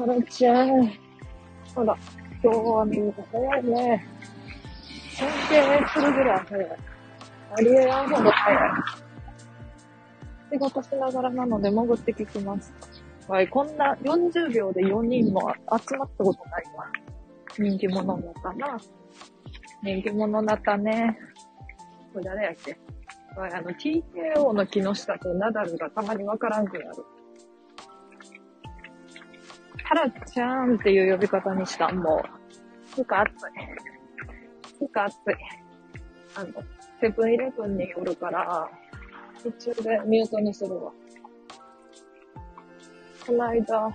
タラちゃん。ほら、今日はみんな早いね。尊敬するぐらい早い。ありえやんほど早い。仕事しながらなので潜って聞きます。わい、こんな40秒で4人も集まったことないわ。人気者だったな。人気者だったね。これ誰やっけ？わい、あの、TKO の木下とナダルがたまにわからんくなる。タラちゃんっていう呼び方にしたもう、つか暑い。つか暑い。あの、セブンイレブンによるから、途中でミュートにするわ。この間、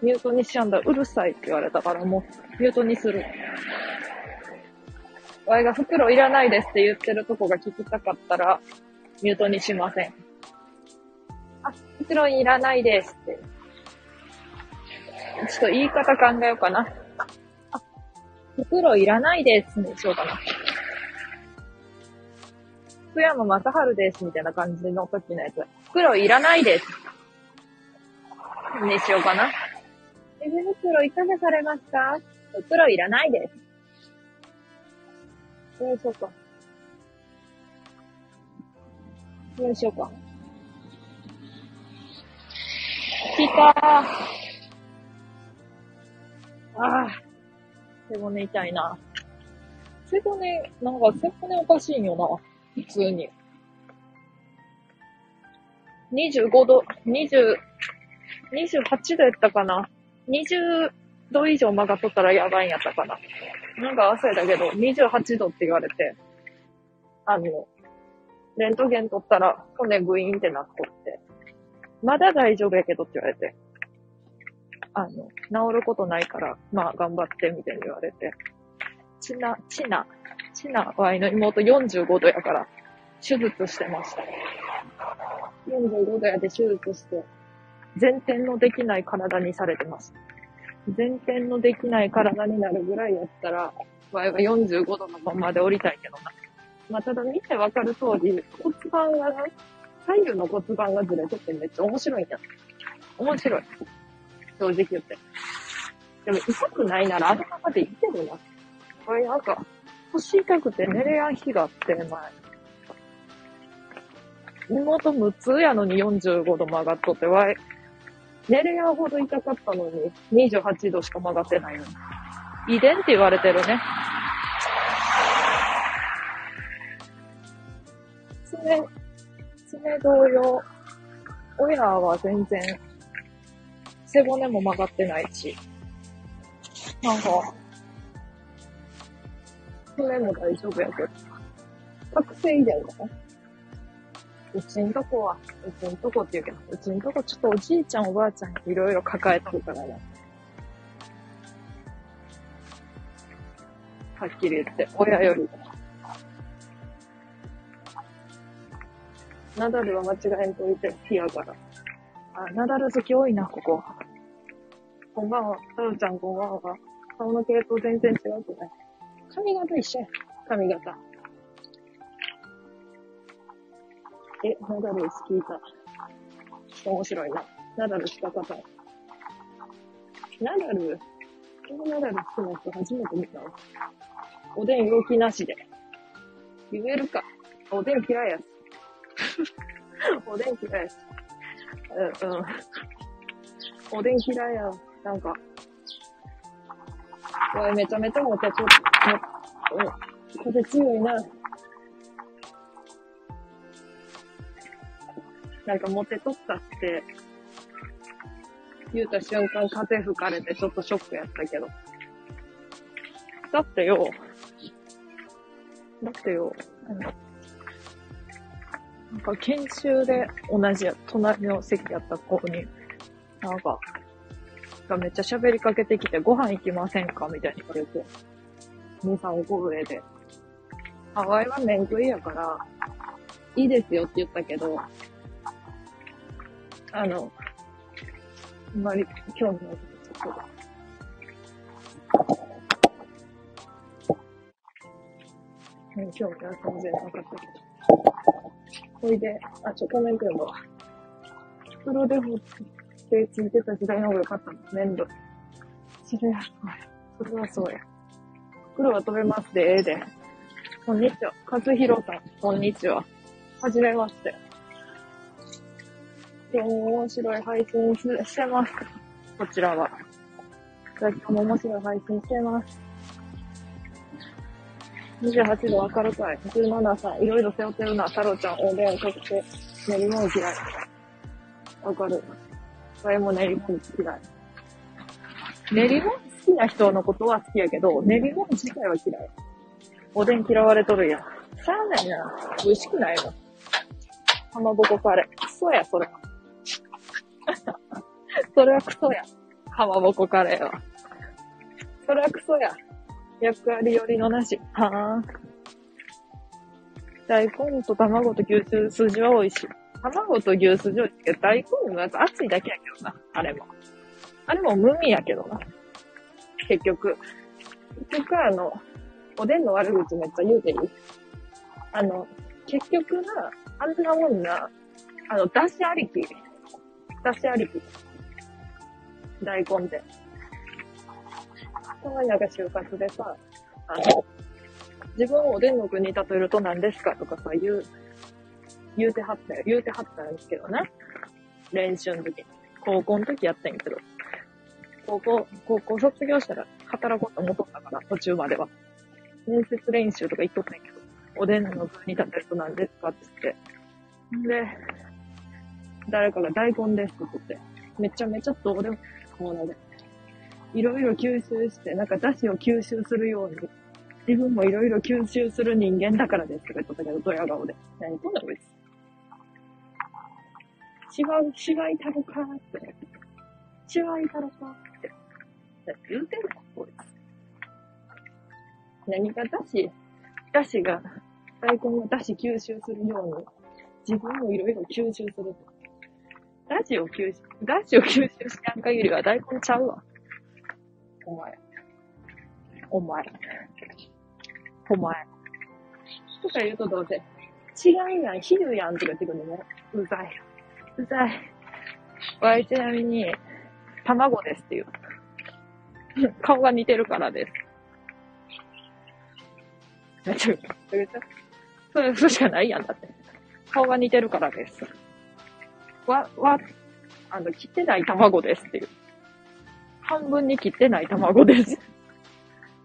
ミュートにしちゃうんだ。うるさいって言われたからもう、ミュートにする。わいが袋いらないですって言ってるとこが聞きたかったら、ミュートにしません。あ、袋いらないですって。ちょっと言い方考えようかな。あ、袋いらないですにしようかな。福山雅治ですみたいな感じの時のやつ。袋いらないです。にしようかな。手袋いかがされますか？袋いらないです。どうしようか。どうしようか。来たー。ああ、背骨痛いな。背骨、なんか背骨おかしいんよな。普通に。25度、20、28度やったかな。20度以上曲がっとったらやばいんやったかな。なんか忘れたけど、28度って言われて、あの、レントゲン取ったら骨グイーンってなっとって、まだ大丈夫やけどって言われて、あの、治ることないから、まあ頑張ってみたいに言われて、ちな、ちな、ちなワイの妹45度やから、手術してました。45度やで手術して、前転のできない体にされてます。前転のできない体になるぐらいやったら、ワイは45度のままで降りたいけどな。まあ、ただ見てわかる通り、骨盤がな、左右の骨盤がずれとってめっちゃ面白いんや。面白い。正直言って。でも痛くないならあのままでいけるな。これなんか、腰痛くて寝れやん日があって、前。妹無痛やのに45度曲がっとって、わい、寝れやんほど痛かったのに、28度しか曲がってないの。遺伝って言われてるね。爪、爪同様、親は全然、背骨も曲がってないし、なんか、骨も大丈夫やけど。覚醒遺伝かなうちんとこは、うちんとこって言うけど、うちんとこちょっとおじいちゃんおばあちゃんいろいろ抱えてるからね。はっきり言って、親より。ナダルは間違えんといて、ピアから。あ、ナダル好き多いな、ここ。こんばんは。タロちゃんこんばんは。顔の系統全然違うくない髪型一緒や。髪型。え、ナダル好きいた。面白いな。ナダルした方。ナダル、このナダル好きな人初めて見たわ。おでん動きなしで。言えるか。おでん嫌いやし。おでん嫌いやし。うん、うん。おでん嫌いや。なんか、おい、めちゃめちゃモテちょっと、もうん、風強いな。なんかモテとったって、言うた瞬間風吹かれてちょっとショックやったけど。だってよ、だってよ、あのなんか研修で同じや、隣の席やった子に、なんか、がめっちゃ喋りかけてきて、ご飯行きませんか？みたいに言われて、2、3個上で。ハワイは麺食いやから、いいですよって言ったけど、あの、あんまり興味ないちょっと。うん、興味は全然なかったけど。ほいで、あ、ちょ、コメント読むわ。プロデフォ、手ついてた時代の方が良かったの。粘土。それはそうや。それはそうや。袋は飛べますで、ええで。こんにちは。和弘さん、こんにちは。はじめまして。今日も面白い配信してます。こちらは。今日も面白い配信してます。28度明るさい。17歳。いろいろ背負ってるな。太郎ちゃん、おでん、そして練り物嫌い。わかる。わいも練り物嫌い。練り物好きな人のことは好きやけど、練り物自体は嫌い。おでん嫌われとるやん。しゃあないな。美味しくないの。かまぼこカレー。クソや、それは。それはクソや。かまぼこカレーは。それはクソや。役割よりのなし。はぁ。大根と卵と牛すじは美味しい。卵と牛すじは美味しい大根のやつ熱いだけやけどな。あれも。あれも無味やけどな。結局。結局あの、おでんの悪口めっちゃ言うていいあの、結局な、あんなもんな、あの、だしありき。だしありき。大根って。たまになんか就活でさ、あの、自分をおでんの具に例えると何ですかとかさ、言う、言うてはったよ。言うてはったんですけどね。練習の時。高校の時やったんやけど。高校、高校卒業したら働こうと思っとったから、途中までは。面接練習とか言っとったんやけど。おでんの具に例えると何ですかって言って。で、誰かが大根ですって言って。めちゃめちゃどうでも、もうなで、いろいろ吸収して、なんか出汁を吸収するように、自分もいろいろ吸収する人間だからですとか言っとったけど、ドヤ顔で。何こんなこいつ。違う、違いたろかって。違いたろかって。言うてんのこいつ。何が出汁、出汁が、大根の出汁吸収するように、自分もいろいろ吸収すると。出汁を吸収、出汁を吸収しやん限りは大根ちゃうわ。お前。お前。お前。とか言うとどうせ、違うやん、昼やんとか言ってくるのね。うざい。うざい。わいちなみに、卵ですっていう。顔が似てるからです。大丈夫それ、それしかないやんだって。顔が似てるからです。わ、わ、あの、切ってない卵ですっていう。半分に切ってない卵です。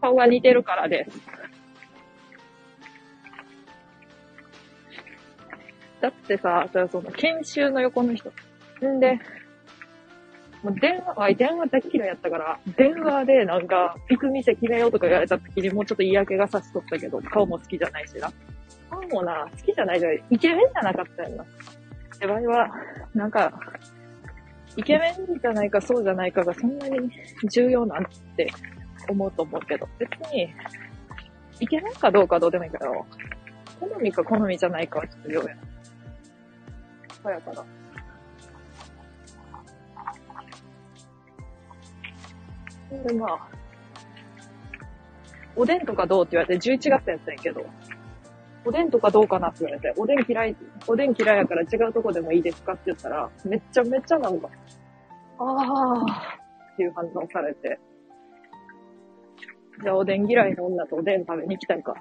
顔が似てるからです。だってさ、その研修の横の人。んで、もう電話、電話大嫌いやったから、電話でなんか、行く店決めようとか言われた時にもうちょっと嫌気がさしとったけど、顔も好きじゃないしな。顔もな、好きじゃないじゃイケメンじゃなかったよな。で、場合は、なんか、イケメンじゃないかそうじゃないかがそんなに重要なんて思うと思うけど、別に、イケメンかどうかどうでもいいけど、好みか好みじゃないかはちょっと要やな。そうやから。で、まあ、おでんとかどうって言われて11月やったんやけど、おでんとかどうかなって言われて、おでん嫌い、おでん嫌いやから違うとこでもいいですかって言ったら、めっちゃめっちゃなんか、ああっていう反応されて、じゃあおでん嫌いの女とおでん食べに行きたいか。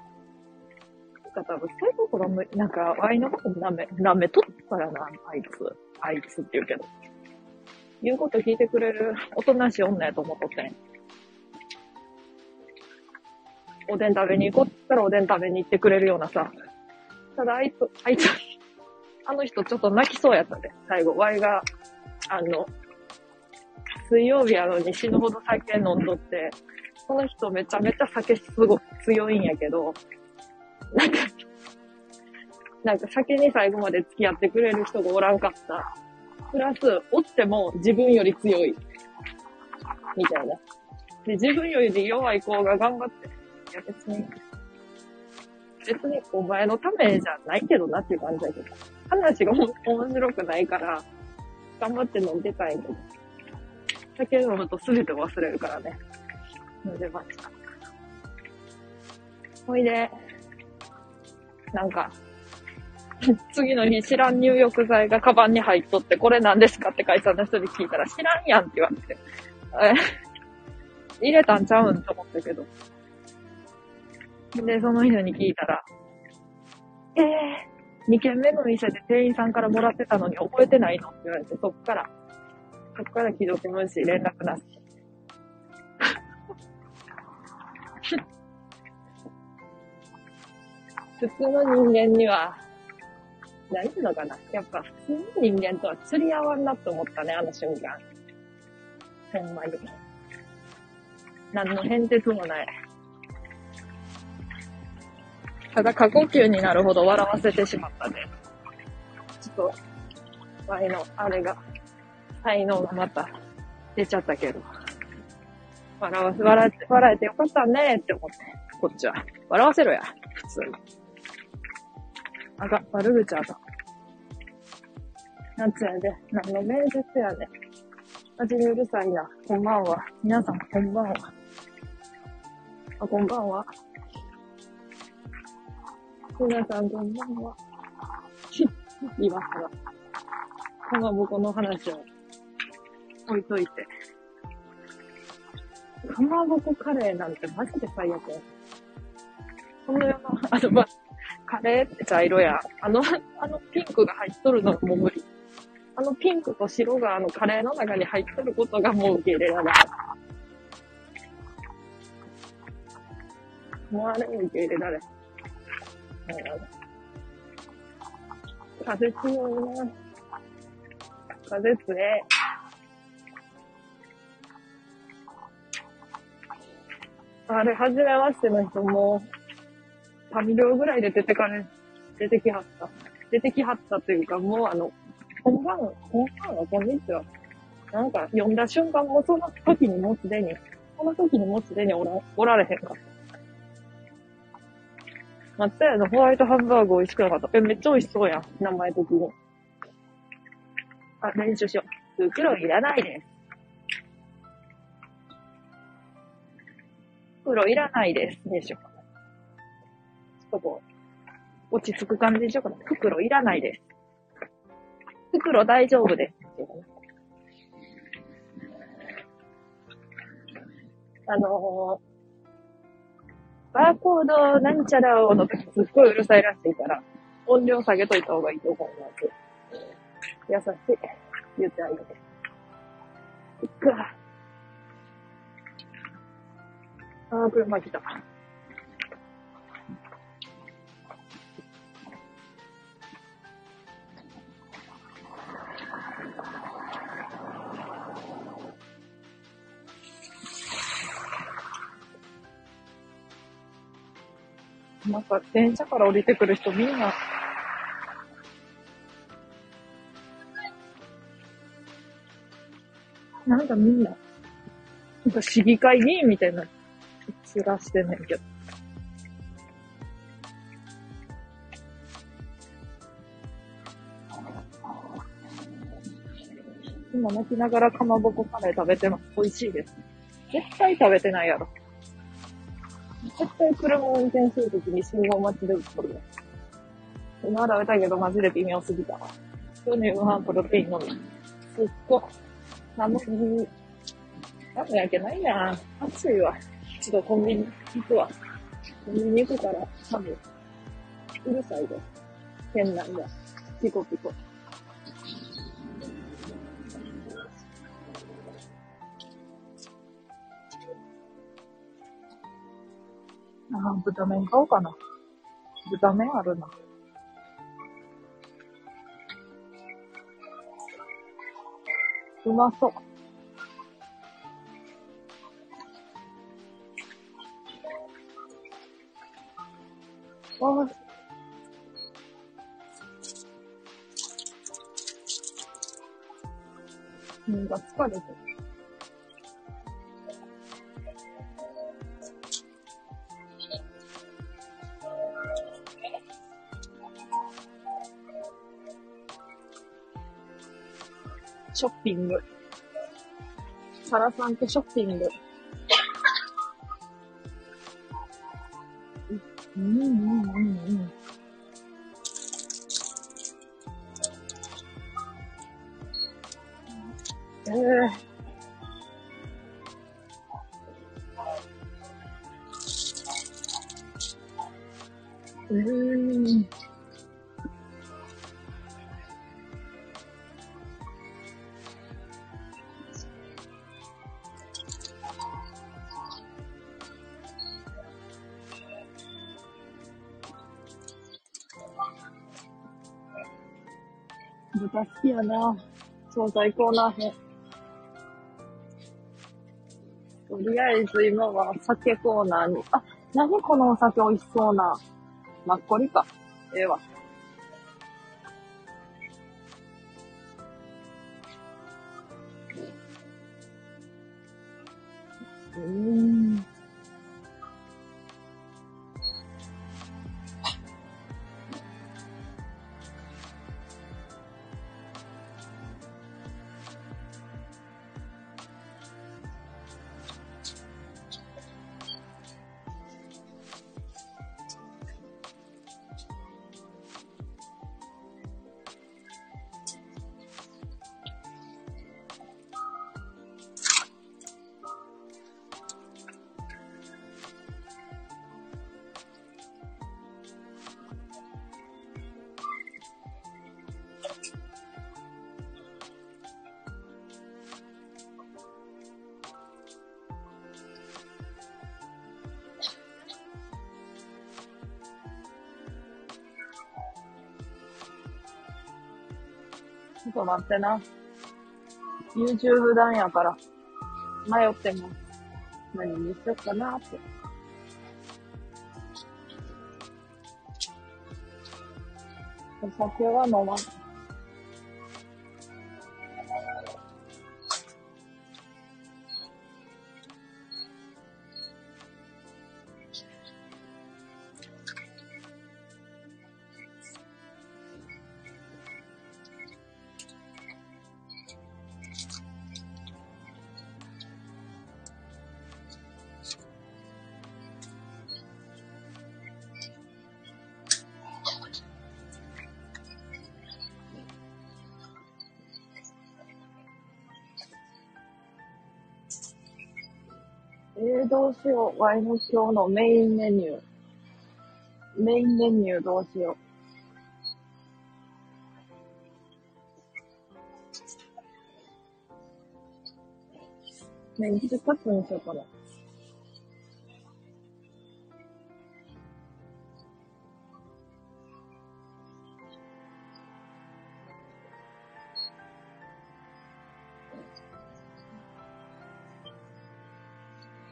なんか多分そういうところなんか、ワイのこと舐め、舐めとったらな、あいつ。あいつって言うけど。言うこと聞いてくれるおとなしい女やと思っとってん。おでん食べに行こうって言ったらおでん食べに行ってくれるようなさ。ただあいつ、あいつ、あの人ちょっと泣きそうやったで、最後。ワイが、あの、水曜日やのに死ぬほど酒飲んどって、この人めちゃめちゃ酒すごく強いんやけど、なんか、なんか酒に最後まで付き合ってくれる人がおらんかった。プラス、おっても自分より強い。みたいな。で、自分より弱い子が頑張って、いや別に、別にお前のためじゃないけどなっていう感じだけど。話が面白くないから、頑張って飲んでたいけど。酒飲むと全て忘れるからね。飲んでました。ほいで、なんか、次の日知らん入浴剤がカバンに入っとって、これ何ですかって会社の人に聞いたら知らんやんって言われて。え入れたんちゃうんと思ったけど。で、その人に聞いたら、ええー、2軒目の店で店員さんからもらってたのに覚えてないのって言われて、そっから、そっから既読無視、連絡なし。普通の人間には、何ていうのかな。やっぱ普通の人間とは釣り合わんなって思ったね、あの瞬間。ほんまに。何の変哲もない。ただ過呼吸になるほど笑わせてしまったね。ちょっと、ワイの、あれが、才能がまた出ちゃったけど。笑わせ、笑えて、笑えてよかったねって思って。こっちは。笑わせろや。普通に。あが、悪口あが。夏やで。何の面接やで。マジでうるさいな。こんばんは。皆さん、こんばんは。あ、こんばんは。皆さん、こんばんは。今から。かまぼこの話を置いといて。かまぼこカレーなんてマジで最悪や。この世の、あ、ま、カレーって茶色や。あの、あのピンクが入っとるのも無理。あのピンクと白があのカレーの中に入っとることがもう受け入れられない。もうあれも受け入れられない。風強いな。風強い。あれ、はじめましての人も、3秒ぐらいで出てかれ、出てきはった。出てきはったというか、もうあの、こんばんは、こんばんは、こんにちは。なんか、読んだ瞬間もその時にもうすでに、その時にもうすでにおら、おられへんかった。松屋のホワイトハンバーグ美味しくなかった。え、めっちゃ美味しそうやん。名前的に。あ、練習しよう。袋いらないです。袋いらないです。でしょ。ちょっとこう、落ち着く感じでしょうか。袋いらないです。袋大丈夫です。あのーバーコードなんちゃらをの時すっごいうるさいらしいから、音量下げといた方がいいと思います。優しい。言ってあげて。いっか。あー、車来た。なんか電車から降りてくる人みんな、なんかみんな、なんか市議会議員みたいな、面してんねんけど。今泣きながらかまぼこカレー食べてます。美味しいです。絶対食べてないやろ。絶対車を運転するときに信号待ちで打っとる。まだ食べたけどマジで微妙すぎたわ。今日の夕飯プロテイン飲み。すっごい。寒い。寒いわけないやん。暑いわ。ちょっとコンビニ行くわ。コンビニ行くから寒い。うるさいで。変なんだ。ピコピコ。あ、豚麺買おうかな。豚麺あるな。うまそう。わあ、うんが疲れてる。ショッピング。サラさんとショッピング。うんうんうんうん。豚好きやな。惣菜コーナー編。とりあえず今は酒コーナーに。あ、何このお酒美味しそうな。マッコリか。ええわ。待ってな。YouTube 段やから。迷っても。何にしよっかなって。お酒は飲まん。え、どうしよう。ワイの今日のメインメニュー。メインメニューどうしよう。メンチカツにしようかな。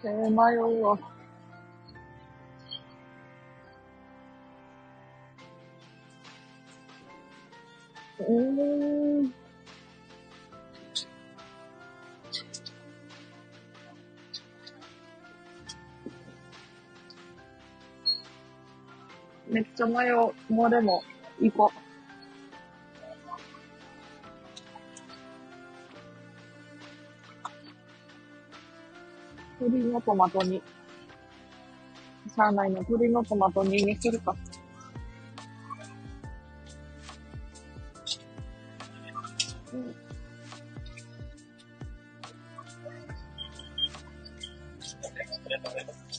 えー、迷うわ。うん。めっちゃ迷う。もうでも、行こう。鶏のトマト煮。しゃあないの。鶏のトマト煮にするか。うん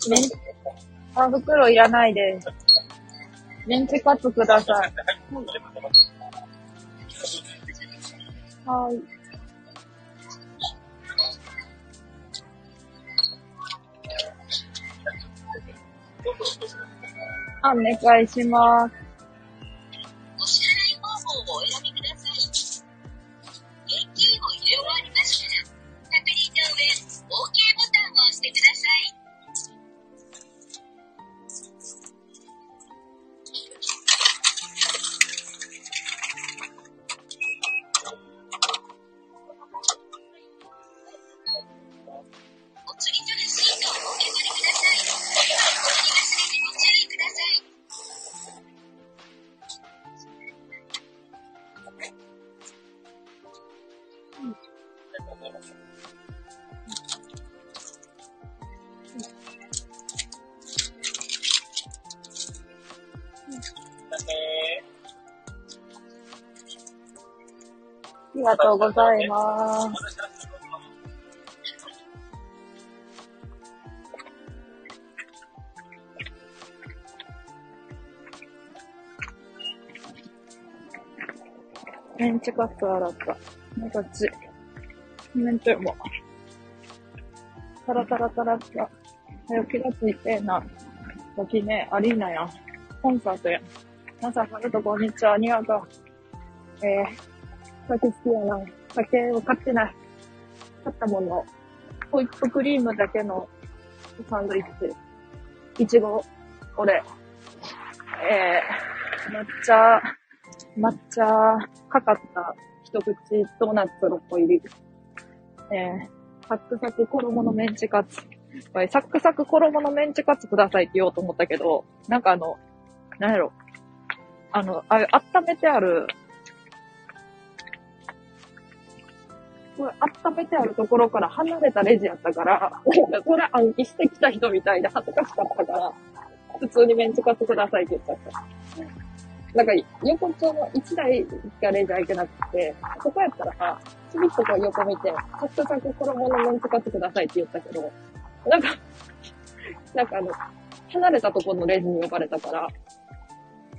メンあ、袋いらないです。メンチカツください。はい。あ、お願いします。がとうございます。メンチカツ洗った。目立ち。メンチも。タラタラタラした。早気がついてえな。時ね、アリーナやん。コンサートやん。皆さん、こんにちは。ありがとう。えー、酒好きやな。酒を買ってない。買ったもの。ホイップクリームだけのサンドイッチ。いちご、これ。えー、抹茶、抹茶かかった一口ドーナツ6個入り。えー、サックサク衣のメンチカツ。これサックサク衣のメンチカツくださいって言おうと思ったけど、なんかあの、なんやろ。あの、あ、温めてある、これ温めてあるところから離れたレジやったから、なんかこれ暗記してきた人みたいで恥ずかしかったから、普通にメンチカツくださいって言っちゃった。なんか、横丁の1台しかレジ開いてなくて、そこやったらさ、ちびっとこう横見て、サクサク衣のメンチカツくださいって言ったけど、なんか、なんかあの、離れたところのレジに呼ばれたから、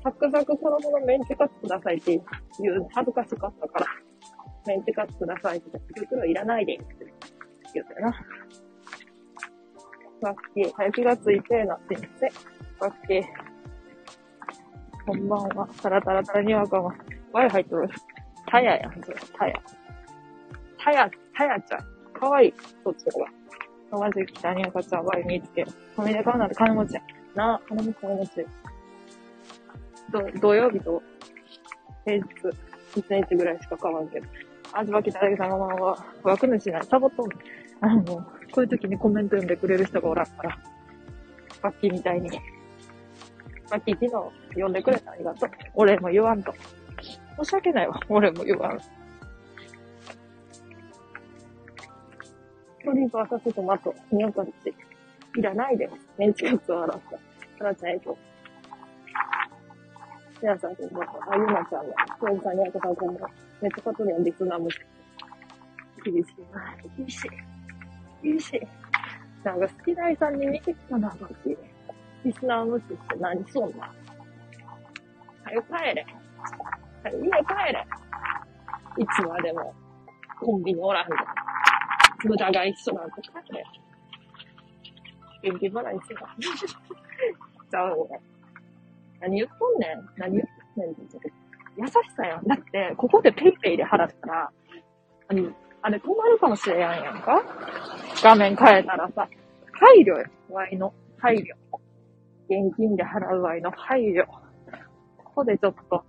サクサク衣のメンチカツくださいって言う、恥ずかしかったから、メンチカツくださいって言って、袋いらないでって言ったよな。さっき、早気がついてなってんて、さっき、こんばんは。タラタラタラにわかは、ワイ入っとる。タヤやん、それ。タヤ。タヤ、タヤちゃん。かわいい。そっちの方が。まず来たにわかちゃん、ワイ見つけ。コミで買うなんて金持ちや。なあ、金持ち金持ち。ど土曜日と平日、1日ぐらいしか買わんけど。味わきただけさんままは、枠主ない。サボっとんあの、こういう時にコメント読んでくれる人がおらんから。バッキーみたいに。バッキー昨日読んでくれたありがとう。俺も言わんと。申し訳ないわ。俺も言わん。鶏バーサストマト、ニョコチ。いらないで。メンチカツを洗った。タラちゃんえっと。皆さん、こんばんは。あ、ゆなちゃんだ。トヨさん、にゃこさん、こんばんは。メンチカツにはリスナーも厳しいな。厳しい。厳しい。なんか好きなさんに似てきたな、バッキー。リスナー無視して何しんのはよ帰れ。はよ家帰れ。いつまでもコンビニおらんで。無駄が一緒なんて帰れ。元気払いしろ。ちゃうね。何言っとんねん何言っとんねんって言って優しさやん。だって、ここでペイペイで払ったら、あのあれ止まるかもしれやんやんか画面変えたらさ、配慮よ。ワイの配慮。現金で払うワイの配慮。ここでちょっと、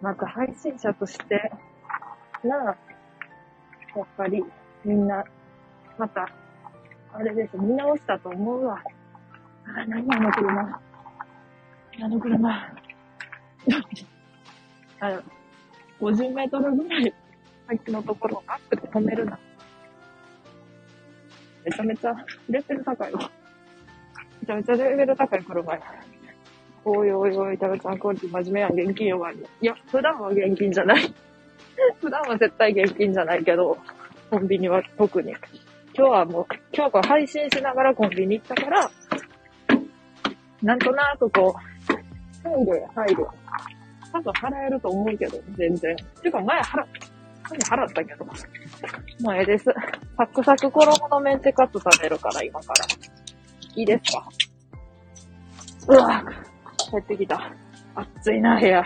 また配信者として、なあ、やっぱり、みんな、また、あれです、見直したと思うわ。あ、何あの車。あの車。あの、50メートルぐらい先のところをアップで止めるな。めちゃめちゃレベル高いわ。めちゃめちゃレベル高い車や。おいおいおい、タカちゃん、これ真面目やん、現金弱いの。いや、普段は現金じゃない。普段は絶対現金じゃないけど、コンビニは特に。今日はもう、今日はこれ配信しながらコンビニ行ったから、なんとなくこう、配慮や、配慮。多分払えると思うけど、全然。てか前払、前払ったけど。もうええです。サクサク衣のメンチカツ食べるから、今から。いいですか？うわ帰ってきた。暑いな、部屋。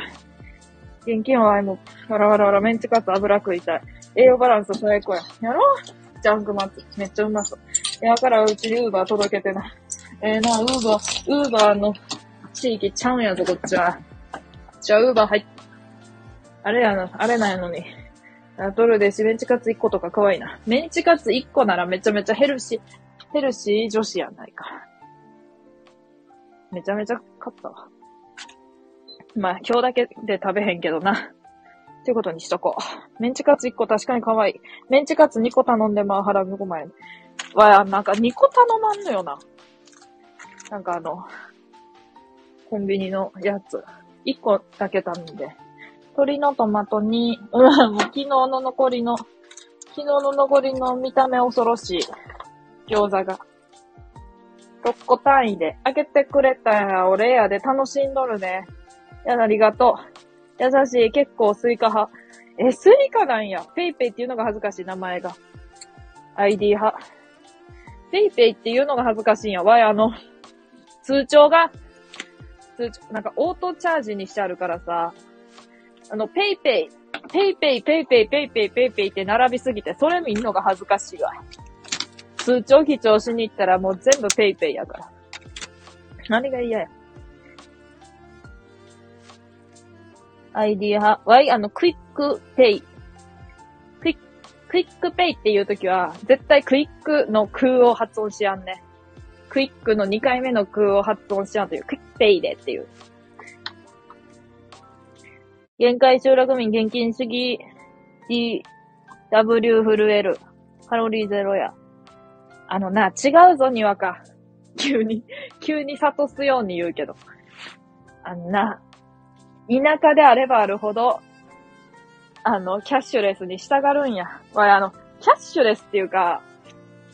現金はあいも、わらわらわら、メンチカツ油食いたい。栄養バランス最高や。やろう？ジャンクマッツ。めっちゃうまそう。今からうちにウーバー届けてな。ええな、ウーバー、ウーバーの地域ちゃうんやぞ、こっちは。じゃあ、ウーバー入っ、あれやな、あれなんやのに。ドルでし、メンチカツ1個とか可愛いな。メンチカツ1個ならめちゃめちゃヘルシー、ヘルシー女子やないか。めちゃめちゃ買ったわ。まあ、今日だけで食べへんけどな。ってことにしとこう。メンチカツ1個確かに可愛い。メンチカツ2個頼んでまあ腹5万円。わ、なんか2個頼まんのよな。なんかあの、コンビニのやつ。1個だけ頼んで。鶏のトマトに、うん、もう昨日の残りの、昨日の残りの見た目恐ろしい餃子が。6個単位で開けてくれたや、俺やで楽しんどるね。やな、ありがとう。優しい。結構スイカ派。え、スイカなんや。ペイペイっていうのが恥ずかしい、名前が。iD 派。ペイペイっていうのが恥ずかしいんや。わい、あの、通帳が、通帳、なんかオートチャージにしてあるからさ、あの、ペイペイ、ペイペイ、ペイペイ、ペイペイ、ペイペイって並びすぎて、それ見んのが恥ずかしいわ。通帳記帳しに行ったらもう全部ペイペイやから。何が嫌や。 iD 派。わい、あの、クイックペイ。クイック、クイックペイっていうときは、絶対クイックの空を発音しやんね。クイックの2回目の空を発音しやんという、クイックペイでっていう。限界集落民現金主義 DW フル L カロリーゼロや。あのな、違うぞ、にわか。急に、急に諭すように言うけど。あのな、田舎であればあるほど、あの、キャッシュレスに従うんや。これあの、キャッシュレスっていうか、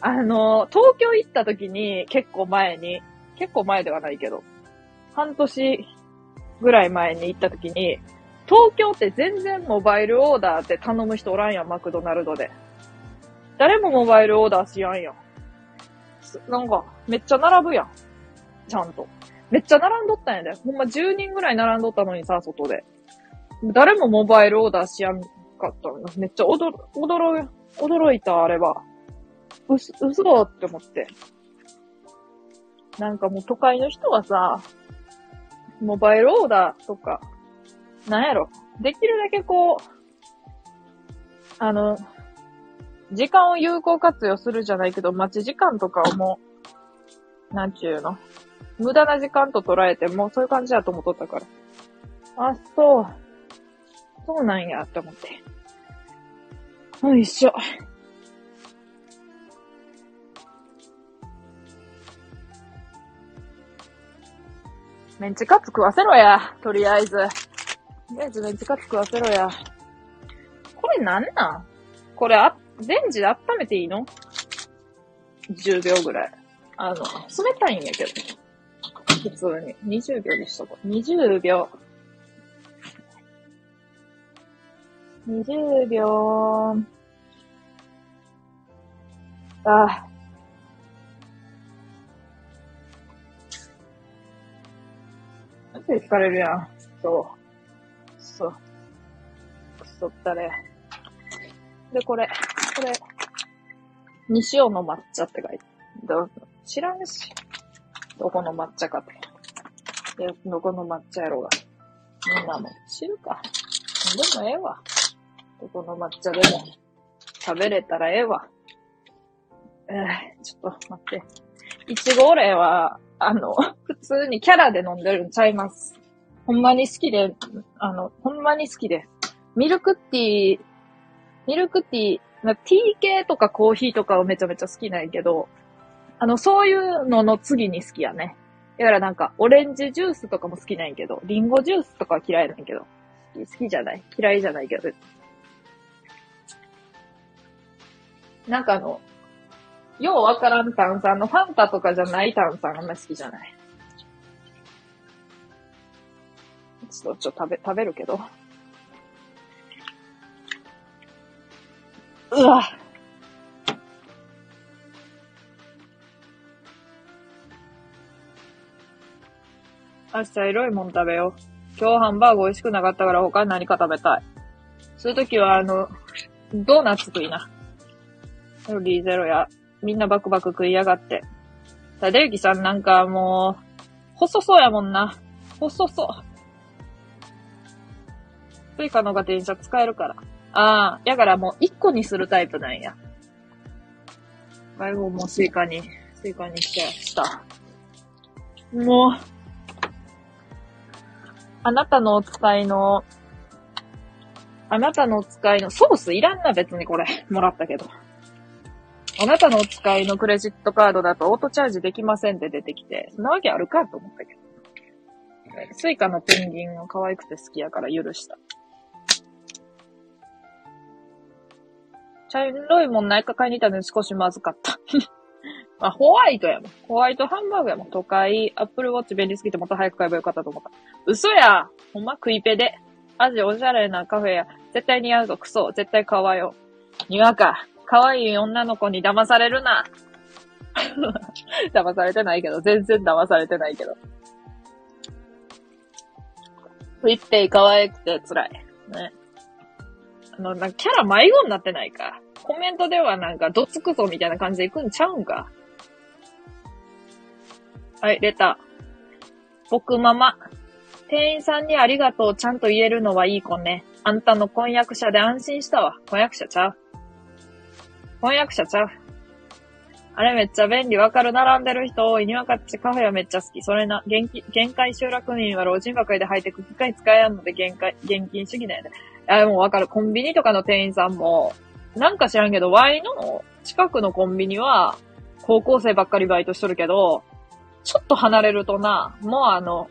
あの、東京行った時に、結構前に、結構前ではないけど、半年ぐらい前に行った時に、東京って全然モバイルオーダーって頼む人おらんやん、マクドナルドで。誰もモバイルオーダーしやんやん。なんか、めっちゃ並ぶやん。ちゃんと。めっちゃ並んどったんやで。ほんま10人ぐらい並んどったのにさ、外で。誰もモバイルオーダーしやんかったの。めっちゃ驚、驚い、驚いた、あれは。うす、嘘って思って。なんかもう都会の人はさ、モバイルオーダーとか、なんやろ。できるだけこう、あの、時間を有効活用するじゃないけど、待ち時間とかをもう、なんちゅうの。無駄な時間と捉えて、もうそういう感じだと思っとったから。あ、そう。そうなんや、って思って。よいしょ。メンチカツ食わせろや、とりあえず。とりあえずメンチカツ食わせろや。これなんなん？これあ、レンジで温めていいの ?10 秒ぐらい。あの、冷たいんやけど。普通に。20秒にしとこう。20秒。20秒。あ。なんて聞かれるやん。そう。そう。くそったれ。で、これ、これ、西尾の抹茶って書いてど知らんし。どこの抹茶かって。で、どこの抹茶やろうが。みんなも知るか。でもええわ。どこの抹茶でも食べれたらええわ。えー、ちょっと待って。いちごオレは、あの、普通にキャラで飲んでるんちゃいます。ほんまに好きで、あの、ほんまに好きです。ミルクティー、ミルクティー、まティー系とかコーヒーとかはめちゃめちゃ好きなんやけど、あの、そういうのの次に好きやね。だからなんか、オレンジジュースとかも好きなんやけど、リンゴジュースとかは嫌いなんやけど、好き好きじゃない嫌いじゃないけど。なんかあの、ようわからん炭酸のファンタとかじゃない炭酸あんま好きじゃない。ちょっと、ちょ食べ、食べるけど。うわ。明日エロいもん食べよう。今日ハンバーグ美味しくなかったから他に何か食べたい。そういう時はあの、ドーナツ食いな。ロリーゼロや、みんなバクバク食いやがって。ただゆきさんなんかもう、細そうやもんな。細そう。スイカのが電車使えるから。ああ、やからもう一個にするタイプなんや。外語もスイカに、スイカにして、した。もう、あなたのお使いの、あなたのお使いの、ソースいらんな別にこれ、もらったけど。あなたのお使いのクレジットカードだとオートチャージできませんって出てきて、そんなわけあるかと思ったけど。 Suicaのペンギンが可愛くて好きやから許した。茶色いもんないか買いに行ったのに少しまずかった。あ、ホワイトやもん。ホワイトハンバーグやもん。都会、 Apple Watch 便利すぎてもっと早く買えばよかったと思った。嘘やほんま食いペで。アジおしゃれなカフェや、絶対似合うぞ、クソ、絶対可愛よ。にわか、可愛い女の子に騙されるな。騙されてないけど、全然騙されてないけど。フリッペイ可愛くて辛い。ね。あの、なんキャラ迷子になってないか。コメントではなんか、どつくぞみたいな感じで行くんちゃうんか。はい、レター。僕ママ。店員さんにありがとうちゃんと言えるのはいい子ね。あんたの婚約者で安心したわ。婚約者ちゃう。婚約者ちゃう。あれめっちゃ便利。わかる。並んでる人多い。にわかっちカフェはめっちゃ好き。それな、限界、限界集落民は老人ばかりでハイテク機械使えやんので限界、現金主義だよね。あ、でもわかる。コンビニとかの店員さんも、なんか知らんけど、Y の近くのコンビニは、高校生ばっかりバイトしとるけど、ちょっと離れるとな、もうあの、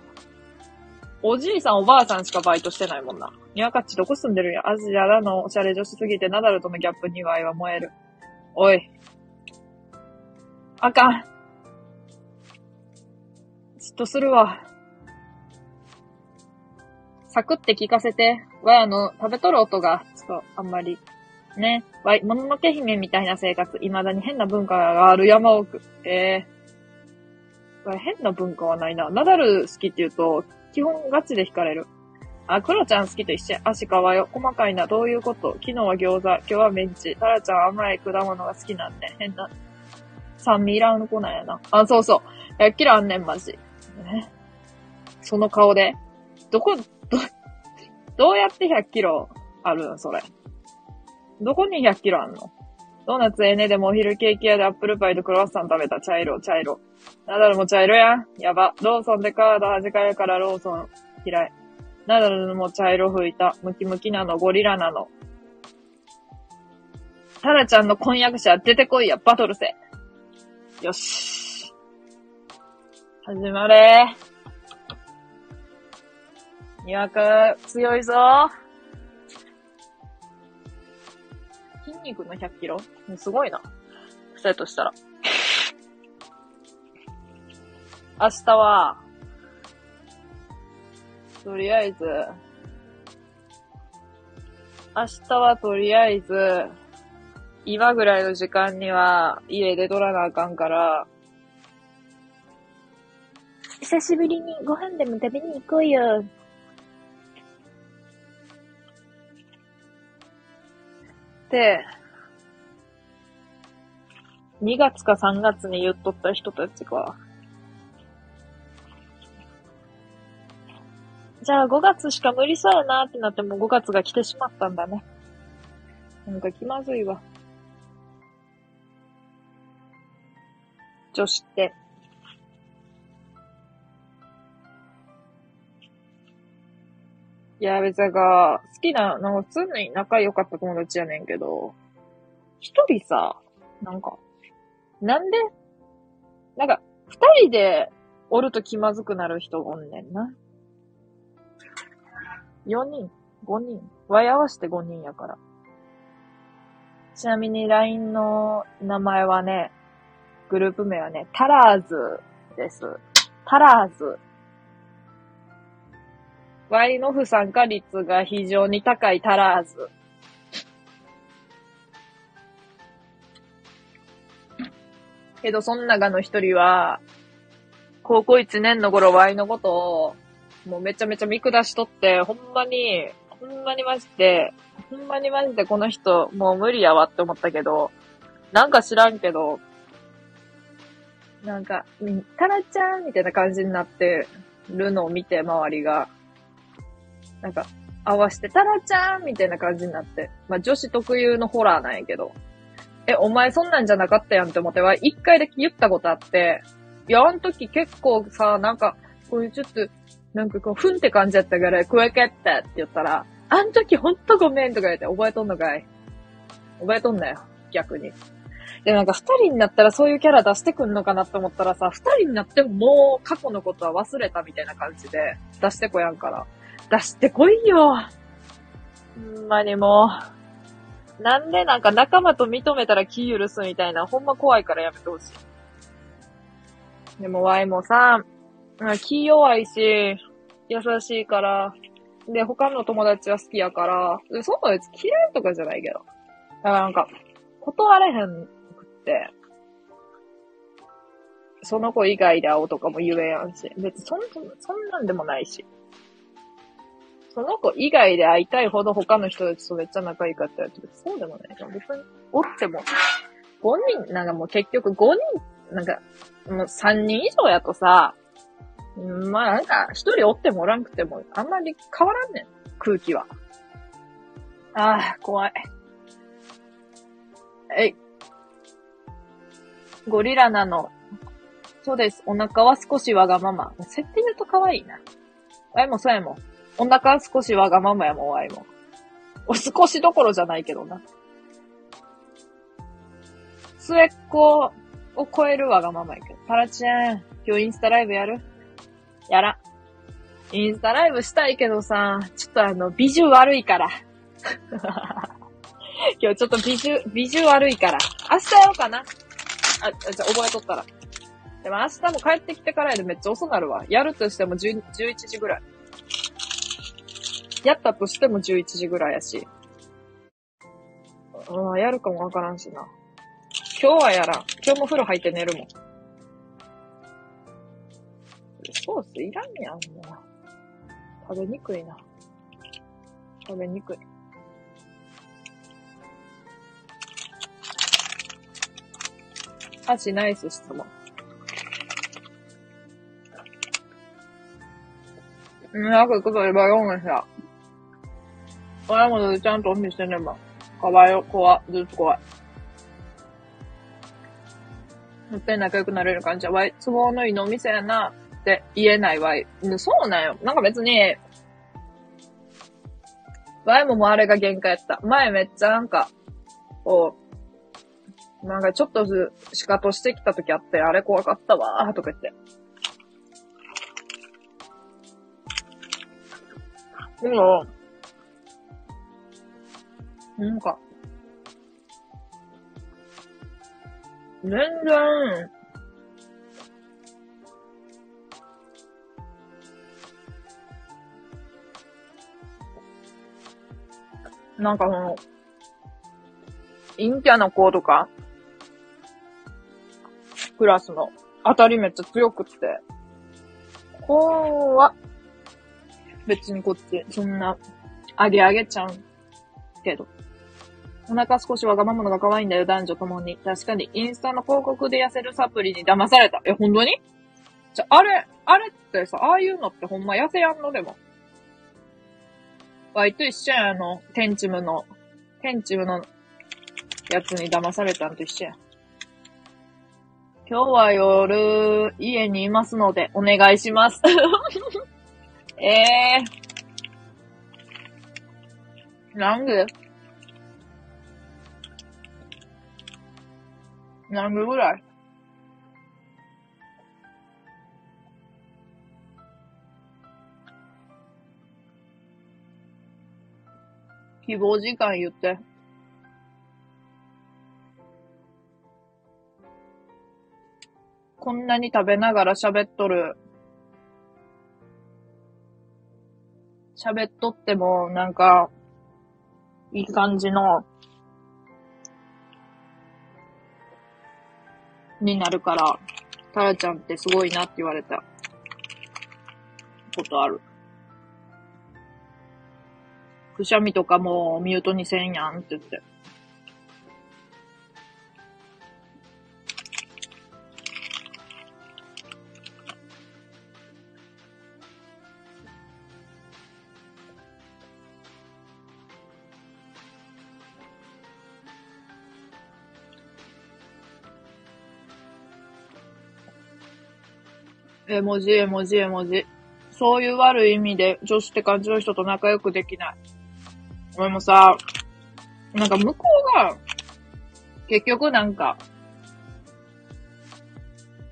おじいさんおばあさんしかバイトしてないもんな。にわかっちどこ住んでるんや。アジアらのおしゃれ女子すぎてナダルとのギャップにわいは燃える。おい。あかん。嫉妬するわ。サクって聞かせて。わやの食べとる音が、ちょっとあんまり。ね。わい、もののけ姫みたいな生活。未だに変な文化がある山奥。えー。わ、変な文化はないな。ナダル好きって言うと、基本ガチで惹かれる。あ、クロちゃん好きと一緒。足かわよ。細かいな。どういうこと？昨日は餃子。今日はメンチ。タラちゃん甘い果物が好きなんで。変な。酸味いらん子なんやな。あ、そうそう。100キロあんねん、マジ。ね。その顔で？どこ、ど、どうやって100キロあるんそれ。どこに100キロあんの？ドーナツええねでもお昼ケーキ屋でアップルパイとクロワッサン食べた。茶色、茶色。ナダルも茶色やん。やば。ローソンでカード弾かれるからローソン嫌い。ナダルも茶色吹いた。ムキムキなの、ゴリラなの。タラちゃんの婚約者出てこいや、バトルせ。よし。始まれ。にわか強いぞ。筋肉の100キロ？すごいな。そうやとしたら。明日は、とりあえず、明日はとりあえず、今ぐらいの時間には家で撮らなあかんから、久しぶりにご飯でも食べに行こうよ。で、2月か3月に言っとった人たちが、じゃあ5月しか無理そうやなってなっても5月が来てしまったんだね。なんか気まずいわ。女子って。いや、別にが、好きな、なんか普通に仲良かった友達やねんけど、一人さ、なんか、なんで、なんか、二人でおると気まずくなる人おんねんな。4人 ?5 人？割り合わせて5人やから。ちなみに LINE の名前はね、グループ名はね、タラーズです。タラーズ。Y の不参加率が非常に高いタラーズ。けど、その中の一人は、高校1年の頃 Y のことを、もうめちゃめちゃ見下しとって、ほんまに、ほんまにマジで、ほんまにマジでこの人、もう無理やわって思ったけど、なんか知らんけど、なんか、タラちゃんみたいな感じになってるのを見て、周りが。なんか、合わせて、タラちゃんみたいな感じになって。まあ、女子特有のホラーなんやけど。え、お前そんなんじゃなかったやんって思っては、一回だけ言ったことあって、いや、あの時結構さ、なんか、こういうちょっと、なんかこう、ふんって感じやったから、声かったって言ったら、あん時ほんとごめんとか言って、覚えとんのかい覚えとんなよ、逆に。で、なんか二人になったらそういうキャラ出してくんのかなって思ったらさ、二人になってももう過去のことは忘れたみたいな感じで出してこやんから。出してこいよ。ほんまにもう。なんでなんか仲間と認めたら気許すみたいな、ほんま怖いからやめてほしい。でもワイもさ、うん気弱いし、優しいから、で、他の友達は好きやから、でそんな別に嫌いとかじゃないけど。だからなんか、断れへんくって、その子以外で会おうとかも言えやんし、別にそんそんなんでもないし。その子以外で会いたいほど他の人たちとめっちゃ仲いいかって言われて、そうでもない。別に、おっても、5人、なんかもう結局5人、なんか、もう3人以上やとさ、まあなんか、一人おってもおらんくても、あんまり変わらんねん、空気は。ああ、怖い。えい。ゴリラなの。そうです。お腹は少しわがまま。設定言うと可愛いな。わいもそうやもん。お腹は少しわがままやもん、わいも。お少しどころじゃないけどな。末っ子を超えるわがままやけど。タラちゃん、今日インスタライブやる？やら。インスタライブしたいけどさ、ちょっとあの、美女悪いから。今日ちょっと美女、美女悪いから。明日やろうかな。あ、じゃ覚えとったら。でも明日も帰ってきてからやでめっちゃ遅なるわ。やるとしても10 11時ぐらい。やったとしても11時ぐらいやし。うん、やるかもわからんしな。今日はやらん。今日も風呂入って寝るもん。ソースいらんやん、もう。食べにくいな。食べにくい。足ナイス質問。なんかこと言えば読むさ。親もでちゃんと見せねば。かわいよ、怖、ずっと怖い。もって仲良くなれる感じは、わい、都合のいいのお店やな、って言えないわい。うんそうなんよ。なんか別に、わいももうあれが限界やった。前めっちゃなんか、こう、なんかちょっとず仕方してきた時あって、あれ怖かったわーとか言って。でも、なんか、全然、なんかその、陰キャな子とか、クラスの当たりめっちゃ強くって、こは、別にこっち、そんな、あげあげちゃうけど。お腹少しわがままのが可愛いんだよ、男女ともに。確かに、インスタの広告で痩せるサプリに騙された。え、本当に？じゃ、あれ、あれってさ、ああいうのってほんま痩せやんの？でも。ワイと一緒やん、あの、テンチムの、テンチムのやつに騙されたんと一緒や。今日は夜、家にいますので、お願いします。え えー。なんで何部ぐらい？希望時間言って。こんなに食べながら喋っとる。喋っとっても、なんか、いい感じの、になるから、タラちゃんってすごいなって言われたことある。くしゃみとかもミュートにせんやんって言って。絵文字、絵文字、絵文字。そういう悪い意味で女子って感じの人と仲良くできない。俺もさ、なんか向こうが、結局なんか、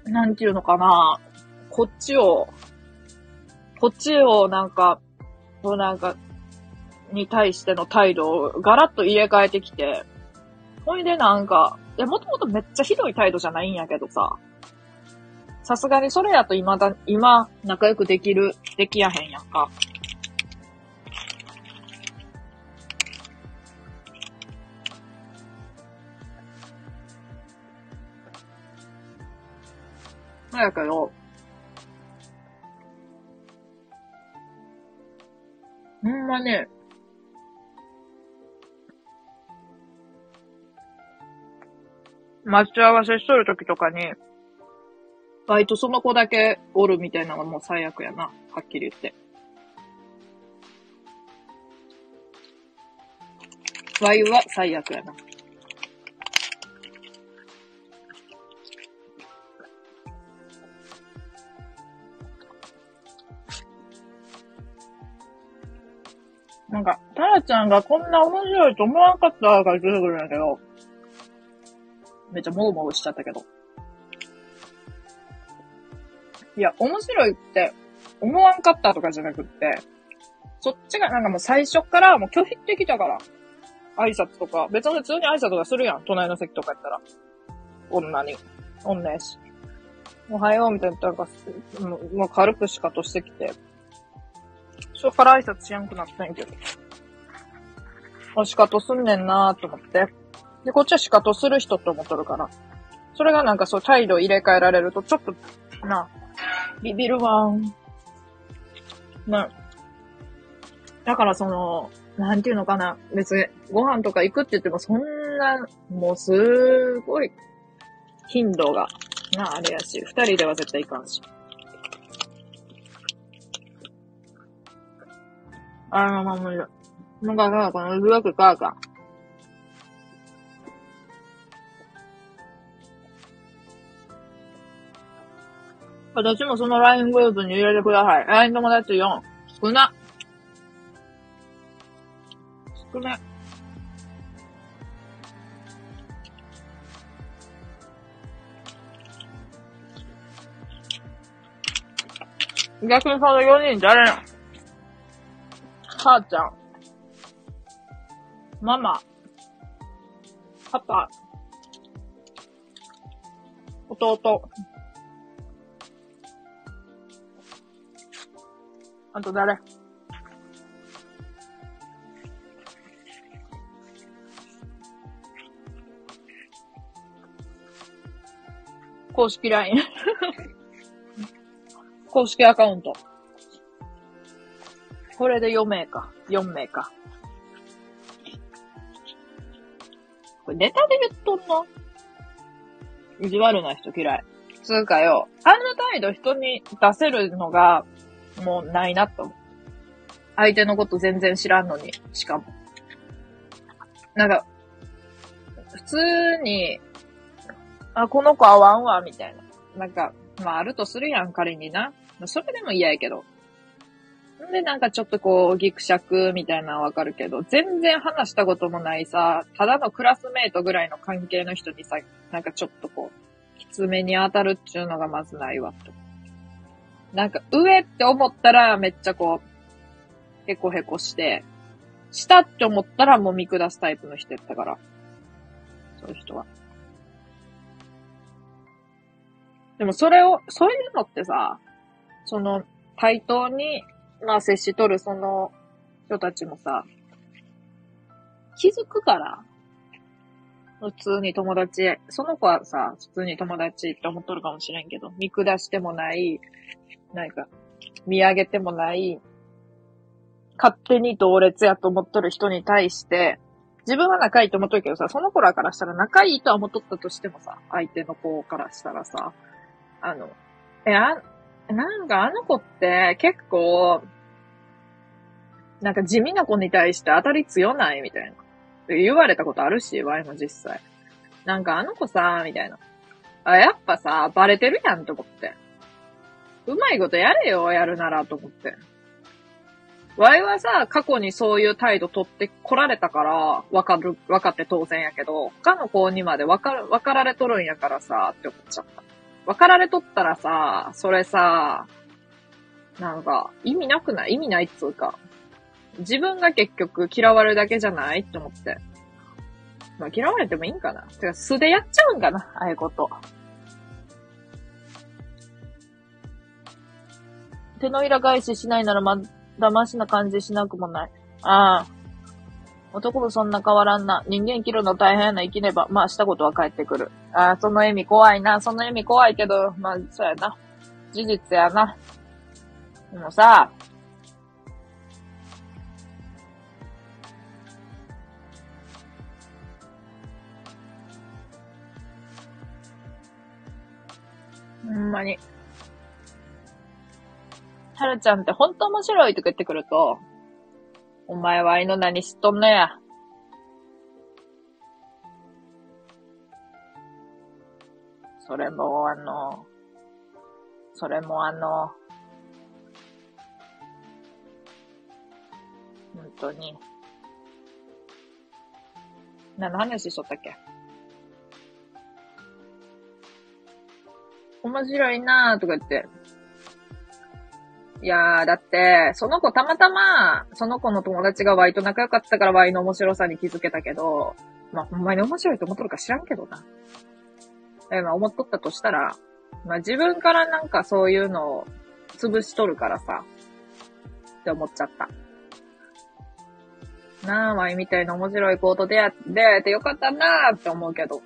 なんていうのかな、こっちを、こっちをなんか、こうなんか、に対しての態度をガラッと入れ替えてきて、ほいでなんか、いや、もともとめっちゃひどい態度じゃないんやけどさ、さすがにそれやと今だ、今、仲良くできる、できやへんやんか。だけど、ほんまね、待ち合わせしとるときとかに、バイトその子だけおるみたいなのがもう最悪やな。はっきり言って。ワイは最悪やな。なんか、タラちゃんがこんな面白いと思わんかったから出てくるんだけど、めっちゃもごもごしちゃったけど。いや、面白いって思わんかったとかじゃなくって、そっちがなんかもう最初からもう拒否ってきたから。挨拶とか、別に普通に挨拶とかするやん。隣の席とかやったら。女に。女やし。おはようみたいななんか、もう軽くしかとしてきて。それから挨拶しやんくなったんやけど。あ、しかとすんねんなーと思って。で、こっちはしかとする人って思っとるから。それがなんかそう態度入れ替えられると、ちょっと、な、ビビるわん。な、だからその、なんていうのかな。別に、ご飯とか行くって言っても、そんな、もうすごい、頻度が、な、あれやし、二人では絶対行かんし。あの、まあ、無理だ。なんか、なんか、この、うまくかか。私もその LINE グループに入れてください。LINE 友達4。少な。少な。逆にその4人誰なの母ちゃん。ママ。パパ。弟。あと誰？公式 LINE 公式アカウント。これで4名か。4名か。これネタで言っとんの？意地悪な人嫌い。つうかよ、あんな態度人に出せるのが、もうないなと思う。相手のこと全然知らんのに、しかも。なんか、普通に、あ、この子合わんわ、みたいな。なんか、まああるとするやん、仮にな。それでも嫌やけど。で、なんかちょっとこう、ギクシャクみたいなのはわかるけど、全然話したこともないさ、ただのクラスメイトぐらいの関係の人にさ、なんかちょっとこう、きつめに当たるっていうのがまずないわ、と。なんか上って思ったらめっちゃこう、へこへこして、下って思ったらもう見下すタイプの人やったから。そういう人は。でもそれを、そういうのってさ、その、対等に、まあ接しとるその人たちもさ、気づくから、普通に友達、その子はさ、普通に友達って思っとるかもしれんけど、見下してもない、なんか、見上げてもない、勝手に同列やと思っとる人に対して、自分は仲いいと思っとるけどさ、その子らからしたら仲いいとは思っとったとしてもさ、相手の子からしたらさ、あの、え、あ、なんかあの子って結構、なんか地味な子に対して当たり強ないみたいな。言われたことあるし、ワイも実際。なんかあの子さ、みたいな。あ、やっぱさ、バレてるやんと思って。うまいことやれよ、やるならと思って。ワイはさ、過去にそういう態度取ってこられたから、わかる、わかって当然やけど、他の子にまでわかる、わかられとるんやからさ、って思っちゃった。わかられとったらさ、それさ、なんか、意味なくない？意味ないっつうか。自分が結局嫌われるだけじゃない？って思って。まあ嫌われてもいいんかな？てか素でやっちゃうんかな、ああいうこと。手のひら返ししないならまだましな感じしなくもない。ああ。男もそんな変わらんな。人間生きるの大変やな生きねば、まあしたことは帰ってくる。あその意味怖いな。その意味怖いけど、まあ、そうやな。事実やな。でもさ、ほんまに。はるちゃんってほんと面白いとか言ってくると、お前は愛の何しとんのや。それもあの、それもあの、本当に。何の話しとったっけ？面白いなーとか言って。いやー、だって、その子たまたま、その子の友達がワイと仲良かったからワイの面白さに気づけたけど、まあ、ほんまに面白いと思っとるか知らんけどな。え、まあ、思っとったとしたら、まあ、自分からなんかそういうのを潰しとるからさ、って思っちゃった。なあ、ワイみたいな面白い子と出会出会えてよかったなーって思うけど。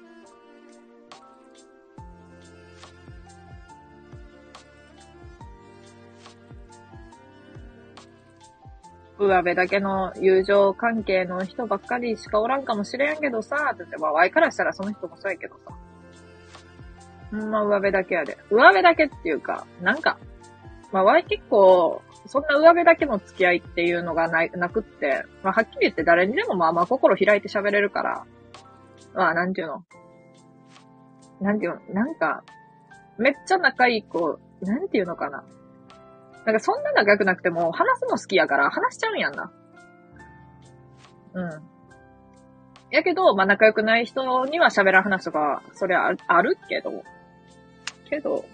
上辺だけの友情関係の人ばっかりしかおらんかもしれんけどさ、って言って、まあ、ワイからしたらその人もそうやけどさ。ほんま上辺だけやで。上辺だけっていうか、なんか、まあ、ワイ結構、そんな上辺だけの付き合いっていうのがない、なくって、まあ、はっきり言って誰にでもまあまあ心開いて喋れるから、まあ、なんていうの。なんていうの、なんか、めっちゃ仲いい子、なんていうのかな。なんかそんな仲良くなくても、話すの好きやから話しちゃうんやんな。うん。やけど、まあ仲良くない人には喋らん話とか、それはああるけど、けど、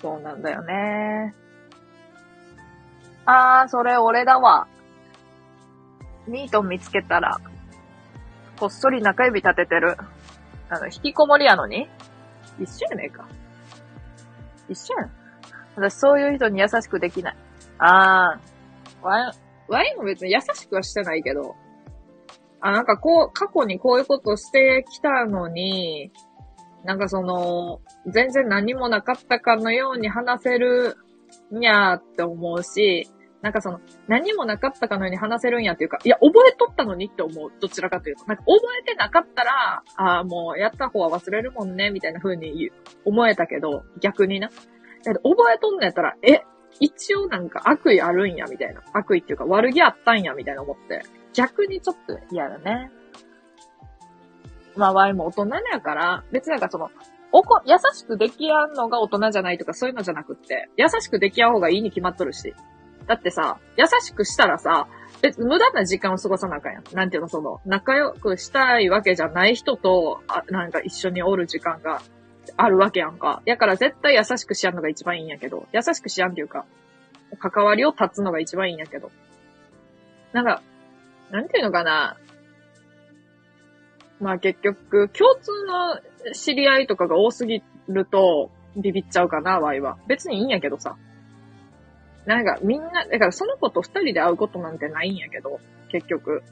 そうなんだよね。あー、それ俺だわ。ミート見つけたら、こっそり中指立ててる。あの、引きこもりやのに？一緒やねえか。一緒やん。私そういう人に優しくできない。あー。ワイ、ワイも別に優しくはしてないけど、あ、なんかこう、過去にこういうことしてきたのに、なんかその、全然何もなかったかのように話せるにゃーって思うし、なんかその、何もなかったかのように話せるんやっていうか、いや、覚えとったのにって思う。どちらかというと。なんか覚えてなかったら、ああ、もうやった方は忘れるもんね、みたいな風に思えたけど、逆にな。だけど覚えとんのやったら、え、一応なんか悪意あるんや、みたいな。悪意っていうか悪気あったんや、みたいな思って。逆にちょっと嫌だね。まあ、ワイも大人やから、別なんかその、おこ、優しくでき合うのが大人じゃないとかそういうのじゃなくって、優しくでき合う方がいいに決まっとるし。だってさ、優しくしたらさ、別無駄な時間を過ごさなあかんやん。なんていうの、その、仲良くしたいわけじゃない人と、あなんか一緒におる時間があるわけやんか。やから絶対優しくしやんのが一番いいんやけど、優しくしやんっていうか、関わりを断つのが一番いいんやけど。なんか、なんていうのかな。まあ結局、共通の知り合いとかが多すぎると、ビビっちゃうかな、ワイは。別にいいんやけどさ。なんかみんな、だからその子と二人で会うことなんてないんやけど、結局。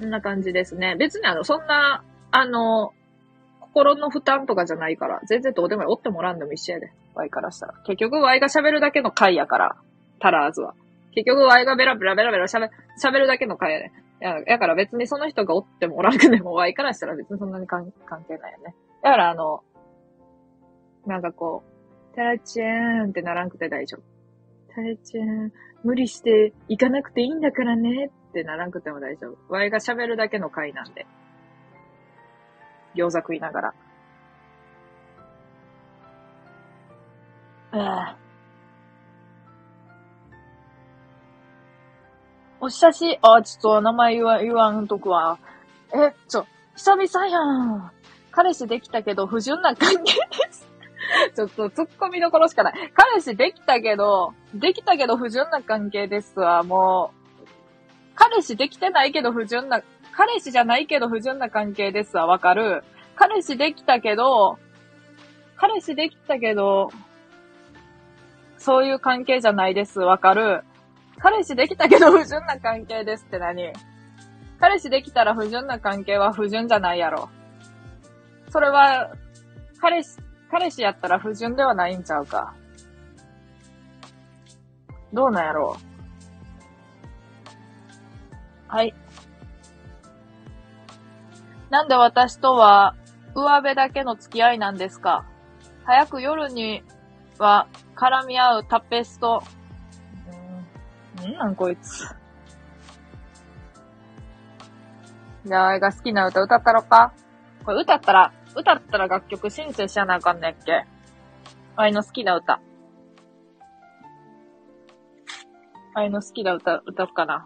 こんな感じですね。別にあの、そんな、あの、心の負担とかじゃないから、全然どうでもいい。おってもらんでも一緒やで。ワイからしたら。結局ワイが喋るだけの回やから、タラーズは。結局ワイがベラベラベラベラ喋、喋るだけの回やで。や、やから別にその人がおってもおらんくでもワイからしたら別にそんなに関 関係ないよね。だからあの、なんかこう、タラちゃーんってならんくて大丈夫。タラちゃん、無理して行かなくていいんだからねってならんくても大丈夫。ワイが喋るだけの回なんで。餃子食いながら。ああ。おしゃし、あ、ちょっと名前言わ、言わんとくわ。え、ちょ、久々やん。彼氏できたけど不純な関係です。ちょっと突っ込みどころしかない。彼氏できたけど、できたけど不純な関係ですわ、もう。彼氏できてないけど不純な、彼氏じゃないけど不純な関係ですわ、わかる？彼氏できたけど、彼氏できたけど、そういう関係じゃないです、わかる？彼氏できたけど不純な関係ですって何？彼氏できたら不純な関係は不純じゃないやろ。それは、彼氏、彼氏やったら不純ではないんちゃうか。どうなんやろ？う。はい。なんで私とは、上辺だけの付き合いなんですか？早く夜には絡み合うタペスト。うん、なんなんこいつ。じゃあ、あいが好きな歌歌ったろか？これ歌ったら、歌ったら楽曲申請しやなあかんねんっけあいの好きな歌。あいの好きな歌、歌おうかな。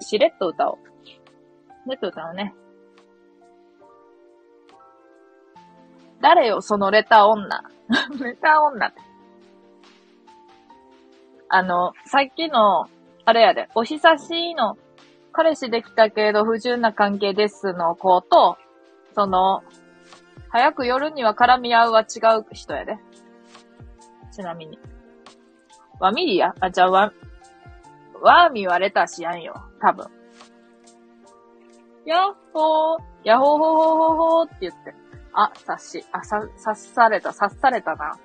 しれっと歌おう。しれっと歌おうね。誰よ、そのレター女。レター女って。あの、さっきの、あれやで、お久しいの、彼氏できたけど不純な関係ですの子と、その、早く夜には絡み合うは違う人やで。ちなみに。ワミリや？あ、じゃあ、ワ、ワーミはレタしやんよ。多分。やっほー、やほほほほほーって言って。あ、察し、あ、さ、察された、察されたな。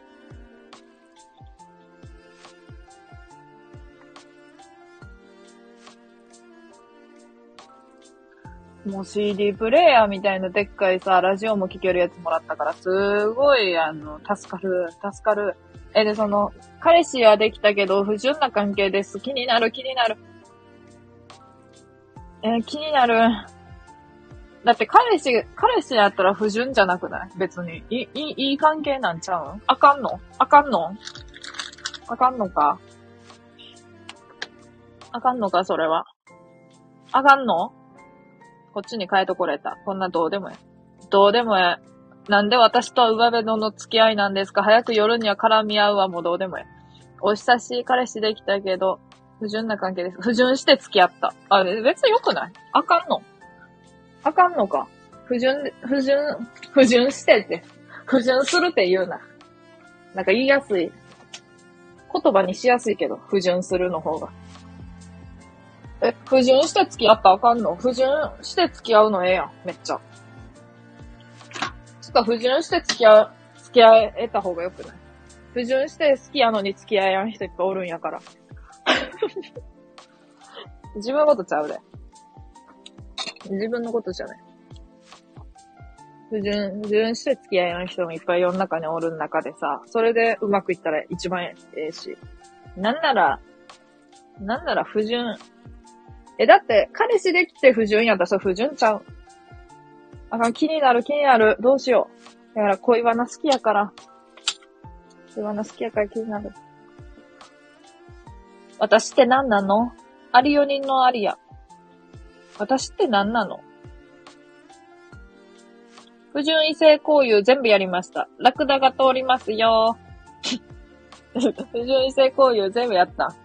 もう CD プレイヤーみたいなでっかいさ、ラジオも聴けるやつもらったから、すごい、あの、助かる、助かる。え、で、その、彼氏はできたけど、不純な関係です。気になる、気になる。え、気になる。だって彼氏、彼氏やったら不純じゃなくない？別に。いい、いい、関係なんちゃう？んあかんの？あかんの？あかんのか？あかんのかそれは？あかんの？こっちに変えとこれた。こんなどうでもええ。どうでもええ。なんで私とは上辺のの付き合いなんですか？早く夜には絡み合うわ、もうどうでもええ。お久しい彼氏できたけど、不純な関係です。不純して付き合った。あれ、別に良くない？あかんの？あかんのか？不純、不純、不純してって。不純するって言うな。なんか言いやすい。言葉にしやすいけど、不純するの方が。え、不純して付き合ったらあかんの？不純して付き合うのええやん、めっちゃ。つか、不純して付き合う、付き合えた方がよくない？不純して好きやのに付き合えやん人いっぱいおるんやから。自分のことちゃうで。自分のことじゃない。不純、不純して付き合いの人もいっぱい世の中におる中でさ、それでうまくいったら一番ええし。なんなら、なんなら不純。え、だって、彼氏できて不純やったらそれ不純ちゃう。あかん、気になる気になる。どうしよう。だから恋バナ好きやから。恋バナ好きやから気になる。私って何なの？アリオニンのアリア。私って何なの？不純異性交友全部やりました。ラクダが通りますよ。不純異性交友全部やった。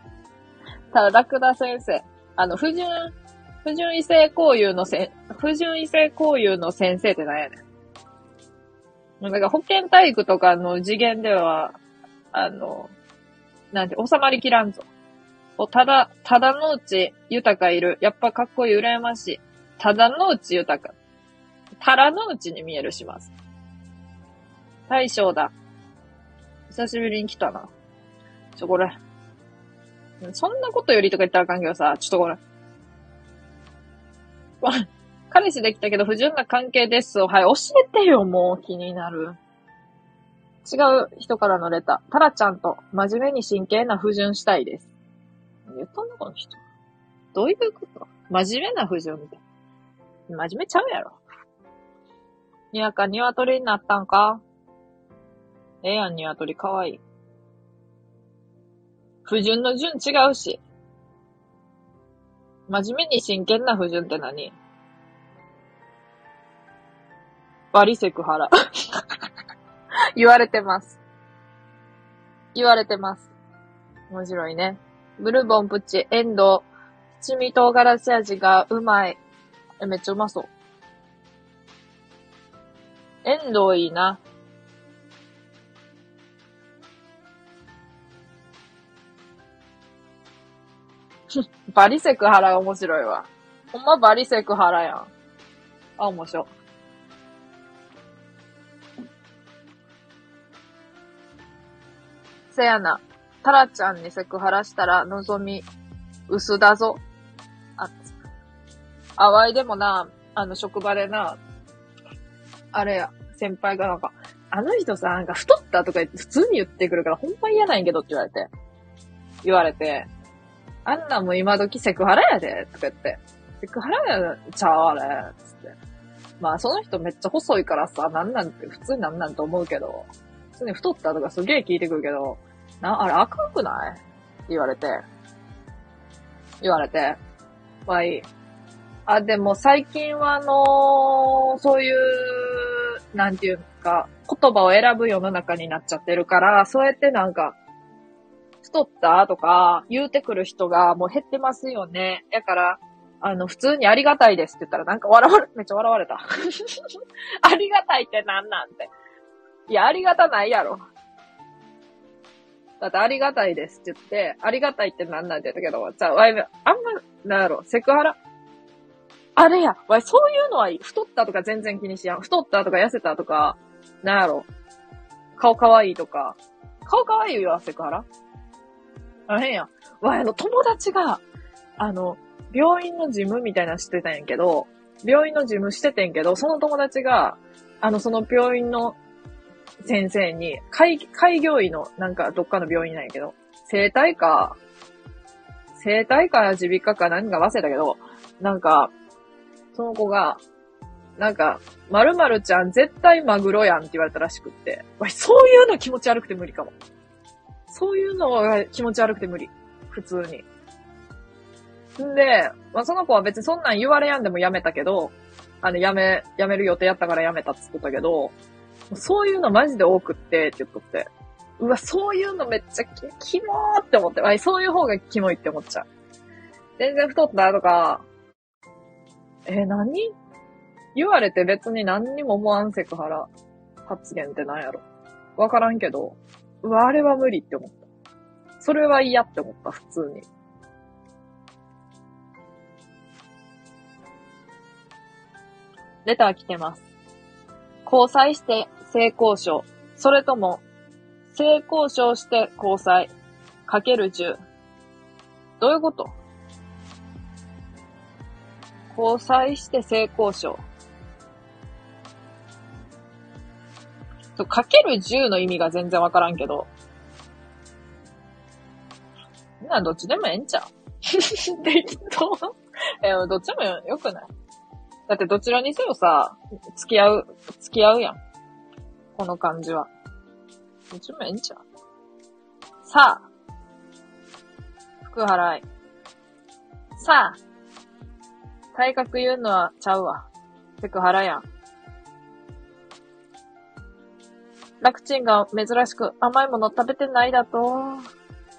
ただ、ラクダ先生。あの、不純、不純異性交友のせ、不純異性交友の先生って何やねん。なんか保健体育とかの次元では、あの、なんて、収まりきらんぞ。ただ、ただのうち豊かいる。やっぱかっこいい、羨ましい。ただのうち豊か。たらのうちに見えるします。大将だ。久しぶりに来たな。ちょ、これ。そんなことよりとか言ったらあかんけどさ、ちょっとこれ。これ彼氏できたけど不純な関係です。はい、教えてよ、もう気になる。違う人からのレター。タラちゃんと真面目に真剣な不純したいです。言ったんだこの人。どういうこと？真面目な不純みたい。真面目ちゃうやろ。にわか鶏になったんか？ええやん、鶏かわいい。不純の純違うし。真面目に真剣な不純って何？バリセクハラ。言われてます。言われてます。面白いね。ブルボンプチ、エンドウ、七味唐辛子味がうまい。え、めっちゃうまそう。エンドウいいな。バリセクハラ面白いわ。ほんまバリセクハラやん。あ、面白い。せやな。タラちゃんにセクハラしたら、のぞみ、薄だぞ。あ、あわいでもな、あの、職場でな、あれや、先輩がなんか、あの人さ、なんか太ったとか言って普通に言ってくるから、ほんま嫌なんやけどって言われて。言われて、あんなも今時セクハラやで、とか言って。セクハラやちゃうあれ、つって。まあ、その人めっちゃ細いからさ、なんなんて普通なんなんと思うけど、普通に太ったとかすげえ聞いてくるけど、な、あれ赤くない？言われて。言われて。まあいい。あ、でも最近はあのー、そういう、なんていうか、言葉を選ぶ世の中になっちゃってるから、そうやってなんか、太ったとか言うてくる人がもう減ってますよね。やから、あの、普通にありがたいですって言ったらなんか笑われ、めっちゃ笑われた。ありがたいってなんなんて。いや、ありがたないやろ。だってありがたいですって言って、ありがたいってなんなんて言ったけど、じゃあ、わい、あんま、なんやろ、セクハラ？あれや、わい、そういうのはいい。太ったとか全然気にしやん。太ったとか痩せたとか、なんやろ。顔かわいいとか。顔かわいいよ、セクハラ？あへん。わ、あの、友達が、あの、病院の事務みたいなのしてたんやけど、病院の事務しててんけど、その友達が、あの、その病院の先生に、開、開業医の、なんか、どっかの病院なんやけど、生体か、生体か耳鼻科か何か忘れたけど、なんか、その子が、なんか、〇〇ちゃん絶対マグロやんって言われたらしくって、わそういうの気持ち悪くて無理かも。そういうのが気持ち悪くて無理。普通に。んで、まあ、その子は別にそんなん言われやんでもやめたけど、あの、やめ、やめる予定やったからやめたって言ったけど、そういうのマジで多くってって言っとって。うわ、そういうのめっちゃ、キモーって思って。あそういう方がキモいって思っちゃう。全然太ったとか、え何？言われて別に何にも思わんセクハラ発言って何やろ。わからんけど、うわ、あれは無理って思った。それは嫌って思った、普通に。レター来てます。交際して性交渉。それとも、性交渉して交際。かける10。どういうこと？交際して性交渉。かける10の意味が全然わからんけど。な、どっちでもええんちゃう？適当 え、どっちもよくない？だってどちらにせよさ、付き合う、付き合うやん。この感じは。どっちもええんちゃう？さあ。福払い。さあ。体格言うのはちゃうわ。セクハラやん。楽ちんが珍しく甘いもの食べてないだと。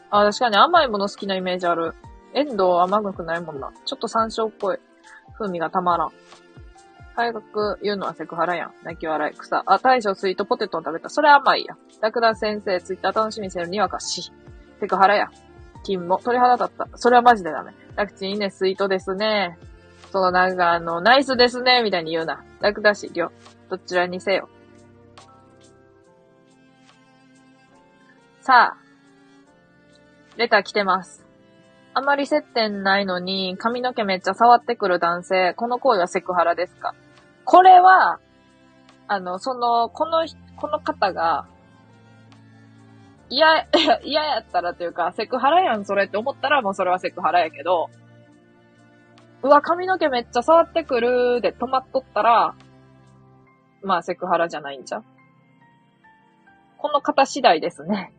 あ、確かに甘いもの好きなイメージある。エンドウ甘くないもんな。ちょっと山椒っぽい風味がたまらん。早く言うのはセクハラやん。泣き笑い。草。あ、大将スイートポテトを食べた。それ甘いや。ラクダ先生、ツイッター楽しみにせるにわかし。セクハラや。金も鳥肌立った。それはマジでダメ。ラクチンいいね、スイートですね。そのなんかあの、ナイスですね、みたいに言うな。ラクダし、りょ。どちらにせよ。さあ、レター来てます。あまり接点ないのに髪の毛めっちゃ触ってくる男性、この行為はセクハラですか？これは、あの、その、この、この方が、嫌、嫌やったらというか、セクハラやん、それって思ったらもうそれはセクハラやけど、うわ、髪の毛めっちゃ触ってくるで止まっとったら、まあセクハラじゃないんじゃこの方次第ですね。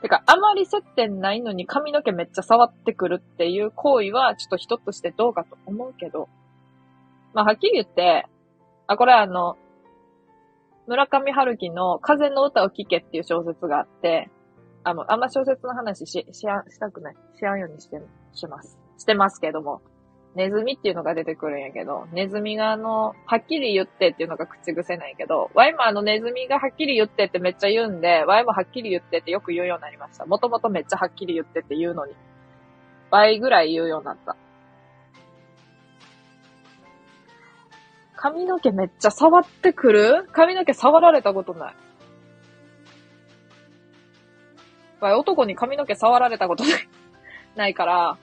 てか、あまり接点ないのに髪の毛めっちゃ触ってくるっていう行為は、ちょっと人としてどうかと思うけど、まあ、はっきり言って、あ、これあの、村上春樹の風の歌を聴けっていう小説があって、あの、あんま小説の話し、しや、したくない。しやんようにして、します。してますけども、ネズミっていうのが出てくるんやけど、ネズミがあの、はっきり言ってっていうのが口癖ないけど、ワイもあのネズミがはっきり言ってってめっちゃ言うんで、ワイもはっきり言ってってよく言うようになりました。もともとめっちゃはっきり言ってって言うのに。倍ぐらい言うようになった。髪の毛めっちゃ触ってくる？髪の毛触られたことない。わい男に髪の毛触られたことない、ないから、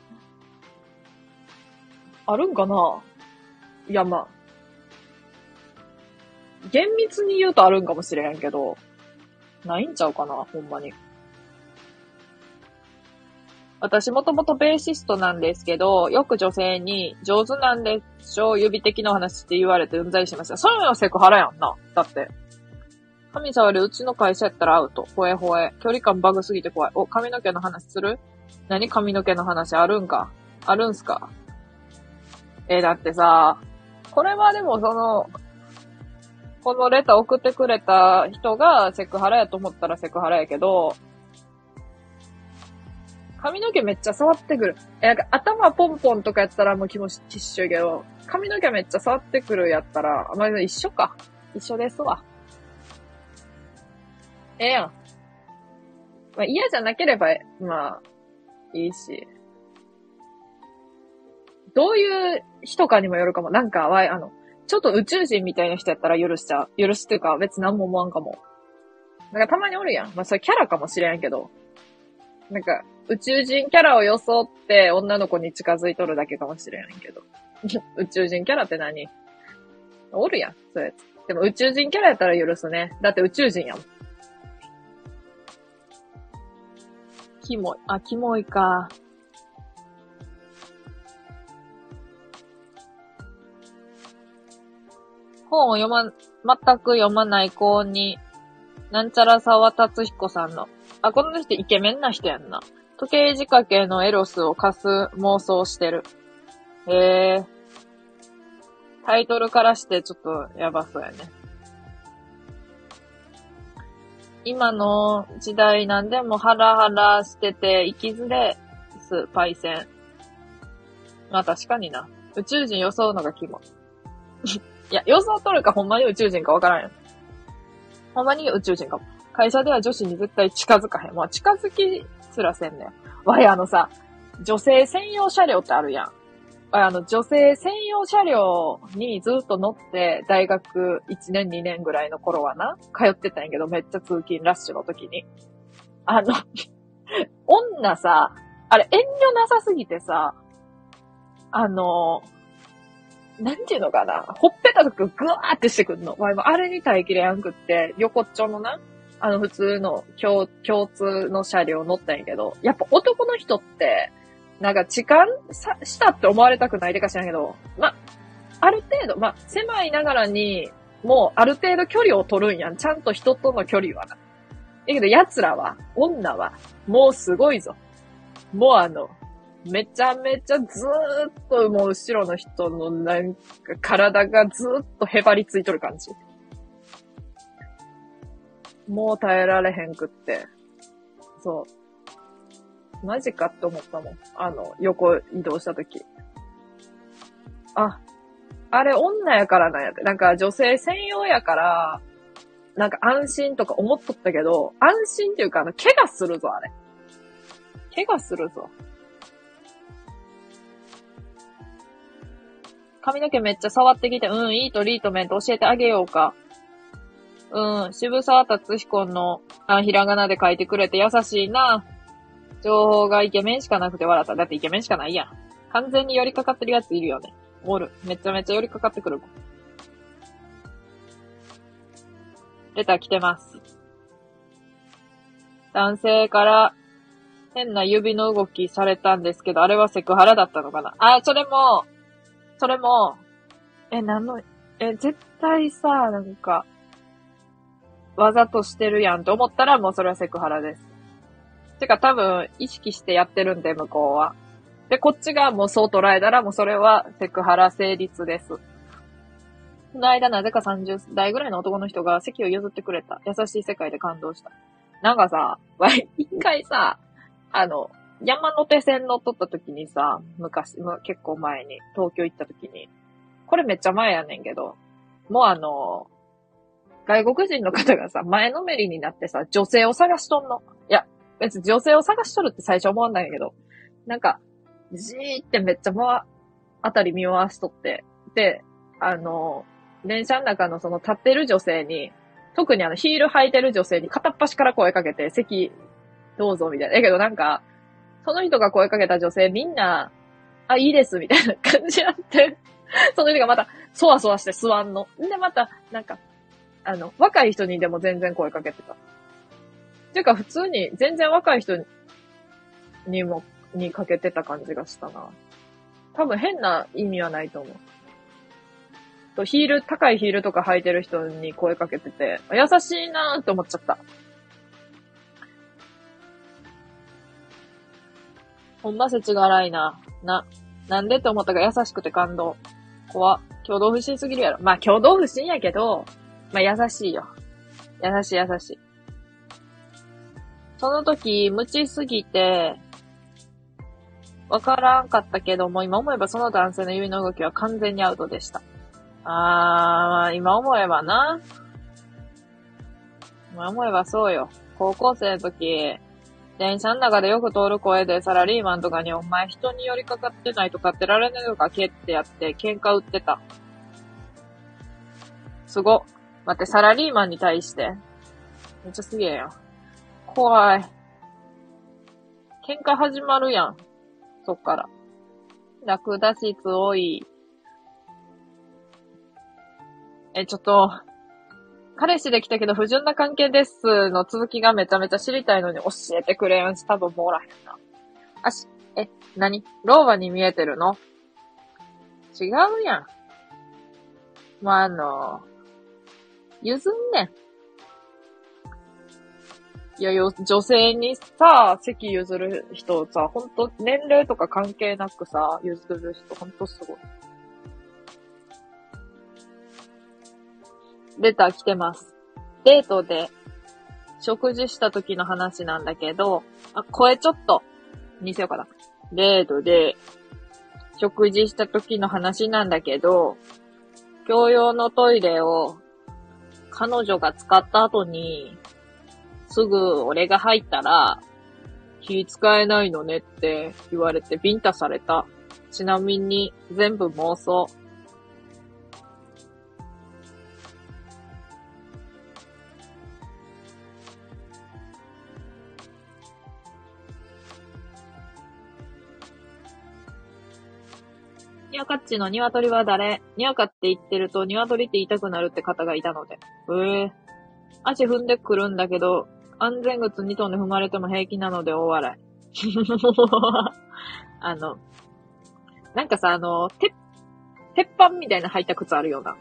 あるんかな？いや、まあ。厳密に言うとあるんかもしれへんけど、ないんちゃうかなほんまに。私もともとベーシストなんですけど、よく女性に上手なんでしょう指的な話って言われてうんざりしました。それはセクハラやんな。だって。神触りうちの会社やったらアウト。ほえほえ。距離感バグすぎて怖い。お、髪の毛の話する？何髪の毛の話あるんか？あるんすか？えだってさ、これはでもその、このレター送ってくれた人がセクハラやと思ったらセクハラやけど、髪の毛めっちゃ触ってくる。え、なんか頭ポンポンとかやったらもう気持ち一緒やけど、髪の毛めっちゃ触ってくるやったら、あまあ、一緒か。一緒ですわ。ええやん。まあ、嫌じゃなければ、まあ、いいし。どういう人かにもよるかも。なんか、わい、あの、ちょっと宇宙人みたいな人やったら許しちゃう。許すっていうか、別に何も思わんかも。なんかたまにおるやん。まあ、それキャラかもしれんけど。なんか、宇宙人キャラを装って女の子に近づいとるだけかもしれんけど。宇宙人キャラって何？おるやん、そうやつ。でも宇宙人キャラやったら許すね。だって宇宙人やもん。キモい。あ、キモいか。本を読ま、全く読まない子に、なんちゃら沢達彦さんの、あ、この人イケメンな人やんな。時計仕掛けのエロスを貸す妄想してる。へえ。タイトルからしてちょっとやばそうやね。今の時代なんでもハラハラしてて、生きづれす、パイセン。まあ確かにな。宇宙人装うのがキモい。いや、装っとるかほんまに宇宙人かわからんよ。ほんまに宇宙人かも。会社では女子に絶対近づかへん。まあ近づきすらせんねん。わい、あのさ、女性専用車両ってあるやん。あの、女性専用車両にずっと乗って、大学1年2年ぐらいの頃はな、通ってたんやけど、めっちゃ通勤ラッシュの時に。あの、女さ、あれ遠慮なさすぎてさ、あの、なんていうのかな、ほっぺたとかぐわーってしてくんの。わいもあれに耐えきれやんくって、横っちょのな、あの普通の共共通の車両乗ったんやけど、やっぱ男の人って、なんか痴漢？さしたって思われたくないでか知らんけど、ま、ある程度、ま、狭いながらに、もうある程度距離を取るんやん。ちゃんと人との距離はな。だけど奴らは、女は、もうすごいぞ。もうあの、めちゃめちゃずーっともう後ろの人のなんか体がずーっとへばりついとる感じ。もう耐えられへんくって。そう。マジかって思ったもん。あの、横移動したとき。あ、あれ女やからなんやって。なんか女性専用やから、なんか安心とか思っとったけど、安心っていうかあの、怪我するぞ、あれ。怪我するぞ。髪の毛めっちゃ触ってきて、うん、いいトリートメント教えてあげようか。うん、渋沢達彦の、あ、ひらがなで書いてくれて優しいな。情報がイケメンしかなくて笑った。だってイケメンしかないやん。完全に寄りかかってるやついるよね。おる。めちゃめちゃ寄りかかってくるもん。レター来てます。男性から変な指の動きされたんですけど、あれはセクハラだったのかなあ、それも、それも、え、なんの、え、絶対さ、なんか、わざとしてるやんと思ったらもうそれはセクハラです。てか多分意識してやってるんで、向こうは。で、こっちがもうそう捉えたらもうそれはセクハラ成立です。この間なぜか30代ぐらいの男の人が席を譲ってくれた。優しい世界で感動した。なんかさ、わ一回さ、あの、山手線乗っとった時にさ、昔、結構前に、東京行った時に、これめっちゃ前やねんけど、もうあの、外国人の方がさ、前のめりになってさ、女性を探しとんの。いや、別に女性を探しとるって最初思わないけど、なんか、じーってめっちゃ回、あたり見回しとって、で、あの、電車の中のその立ってる女性に、特にあのヒール履いてる女性に片っ端から声かけて、席どうぞみたいな。だけどなんか、その人が声かけた女性みんな、あ、いいですみたいな感じになって、その人がまた、そわそわして座んの。で、また、なんか、あの、若い人にでも全然声かけてた。ていうか、普通に、全然若い人にも、にかけてた感じがしたな。多分変な意味はないと思う。と、ヒール、高いヒールとか履いてる人に声かけてて、優しいなーって思っちゃった。ほんま世知辛いな。な、なんでって思ったか優しくて感動。怖っ。共同不審すぎるやろ。まあ、共同不審やけど、まあ、優しいよ。優しい優しい。その時、無知すぎて、わからんかったけども、今思えばその男性の指の動きは完全にアウトでした。あー、今思えばな。今思えばそうよ。高校生の時、電車の中でよく通る声でサラリーマンとかにお前人に寄りかかってないとかってられねえのかけってやって喧嘩売ってた。すご。待って、サラリーマンに対して。めっちゃすげえよ。怖い。喧嘩始まるやん。そっから。楽脱出多い。え、ちょっと、彼氏できたけど不純な関係ですの続きがめちゃめちゃ知りたいのに教えてくれんし、多分もらへんな。あし、え、何？老婆に見えてるの？違うやん。まあ、あの、譲んねん。いや、よ、女性にさ、席譲る人さ、ほんと、年齢とか関係なくさ、譲る人、ほんとすごい。レター来てます。デートで、食事した時の話なんだけど、あ、声ちょっと、にせようかな。デートで、食事した時の話なんだけど、共用のトイレを、彼女が使った後に、すぐ俺が入ったら、気使えないのねって言われてビンタされた。ちなみに、全部妄想。ニワカッチの鶏は誰？ニワカって言ってると鶏って言いたくなるって方がいたので。へえ。足踏んでくるんだけど、安全靴2トンで踏まれても平気なので大笑い。あの、なんかさ、あの、鉄、鉄板みたいな履いた靴あるような。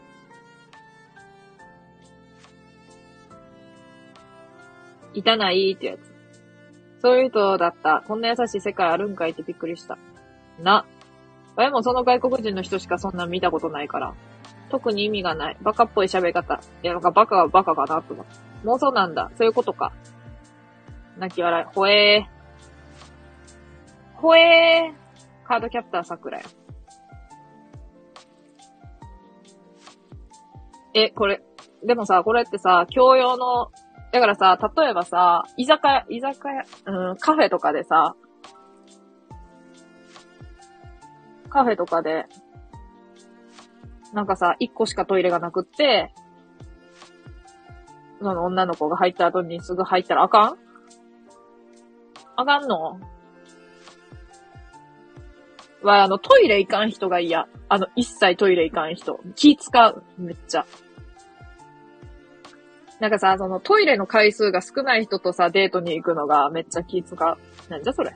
いたないってやつ。そういう人だった。こんな優しい世界あるんかいってびっくりした。な。親もその外国人の人しかそんな見たことないから。特に意味がない。バカっぽい喋り方。いや、なんかバカはバカかなと思う。妄想なんだ。そういうことか。泣き笑い。ほえー。ほえー。カードキャプター桜や。え、これ、でもさ、これってさ、教養の、だからさ、例えばさ、居酒屋、居酒屋、うん、カフェとかでさ、カフェとかで、なんかさ、一個しかトイレがなくって、その女の子が入った後にすぐ入ったらあかん？あかんの？は、あの、トイレ行かん人が嫌。あの、一切トイレ行かん人。気使う。めっちゃ。なんかさ、そのトイレの回数が少ない人とさ、デートに行くのがめっちゃ気使う。なんじゃそれ？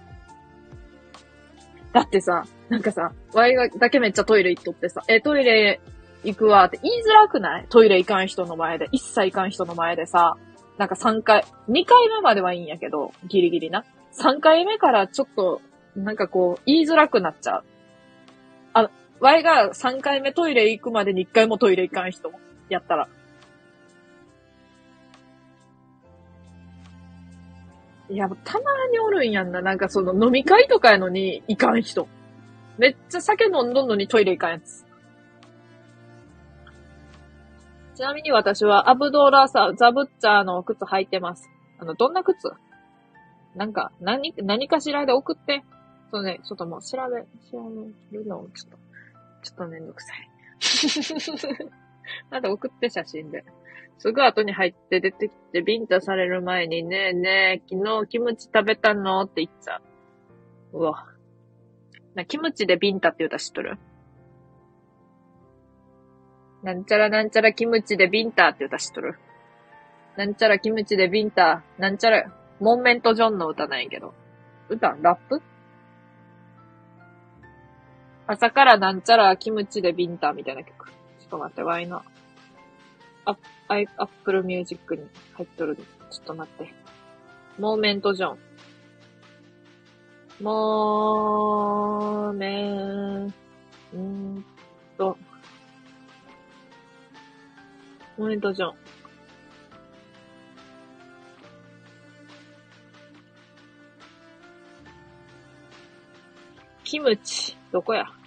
だってさ、なんかさ、ワイがだけめっちゃトイレ行っとってさ、え、トイレ行くわって言いづらくない？トイレ行かん人の前で、一切行かん人の前でさ、なんか3回、2回目まではいいんやけど、ギリギリな。3回目からちょっと、なんかこう、言いづらくなっちゃう。あ、ワイが3回目トイレ行くまでに1回もトイレ行かん人やったら。いや、たまにおるんやんな。なんかその飲み会とかやのに行かん人。めっちゃ酒飲んどんのにトイレ行かんやつ。ちなみに私はアブドーラーサ、ザブッチャーの靴履いてます。あの、どんな靴？なんか、何、何かしらで送って。そうね、ちょっともう調べ、調べるのちょっと、ちょっとめんどくさい。なんで送って写真で。すぐ後に入って出てきてビンタされる前にねえねえ、昨日キムチ食べたの？って言っちゃう。うわ。な、キムチでビンタって言うた知っとる？なんちゃらなんちゃらキムチでビンタって歌知っとる？なんちゃらキムチでビンタ、なんちゃら、モンメントジョンの歌なんやけど。歌ラップ？朝からなんちゃらキムチでビンタみたいな曲。ちょっと待って、ワイの。アアップルミュージックに入っとる。ちょっと待って。モーメントジョン。モーメント、モーメントジョン。キムチ、どこや？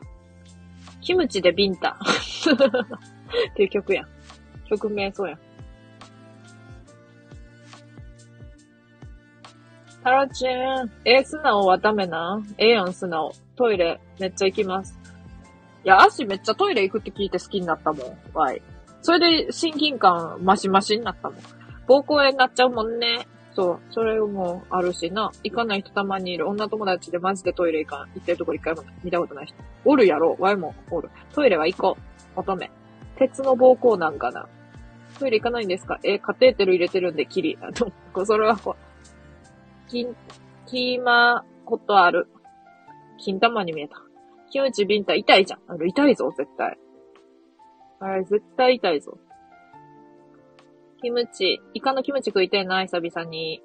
キムチでビンタ。っていう曲やん。曲名そうやん。タラチン、ええ素直はダメなええやん、素直。トイレ、めっちゃ行きます。いや、足めっちゃトイレ行くって聞いて好きになったもん、わい。それで親近感マシマシになったもん。膀胱炎になっちゃうもんね。そう。それもあるしな。行かない人たまにいる。女友達でマジでトイレ行かん。行ってるとこ一回も見たことない人。おるやろ。ワイもおる。トイレは行こう。乙女。鉄の膀胱なんかな。トイレ行かないんですか？え、カテーテル入れてるんで、キリ。あと、それはこう、金、キーマことある。金玉に見えた。キムチビンタ痛いじゃん。あの、痛いぞ、絶対。あれ、絶対痛いぞ。キムチ、イカのキムチ食いてえな、久々に。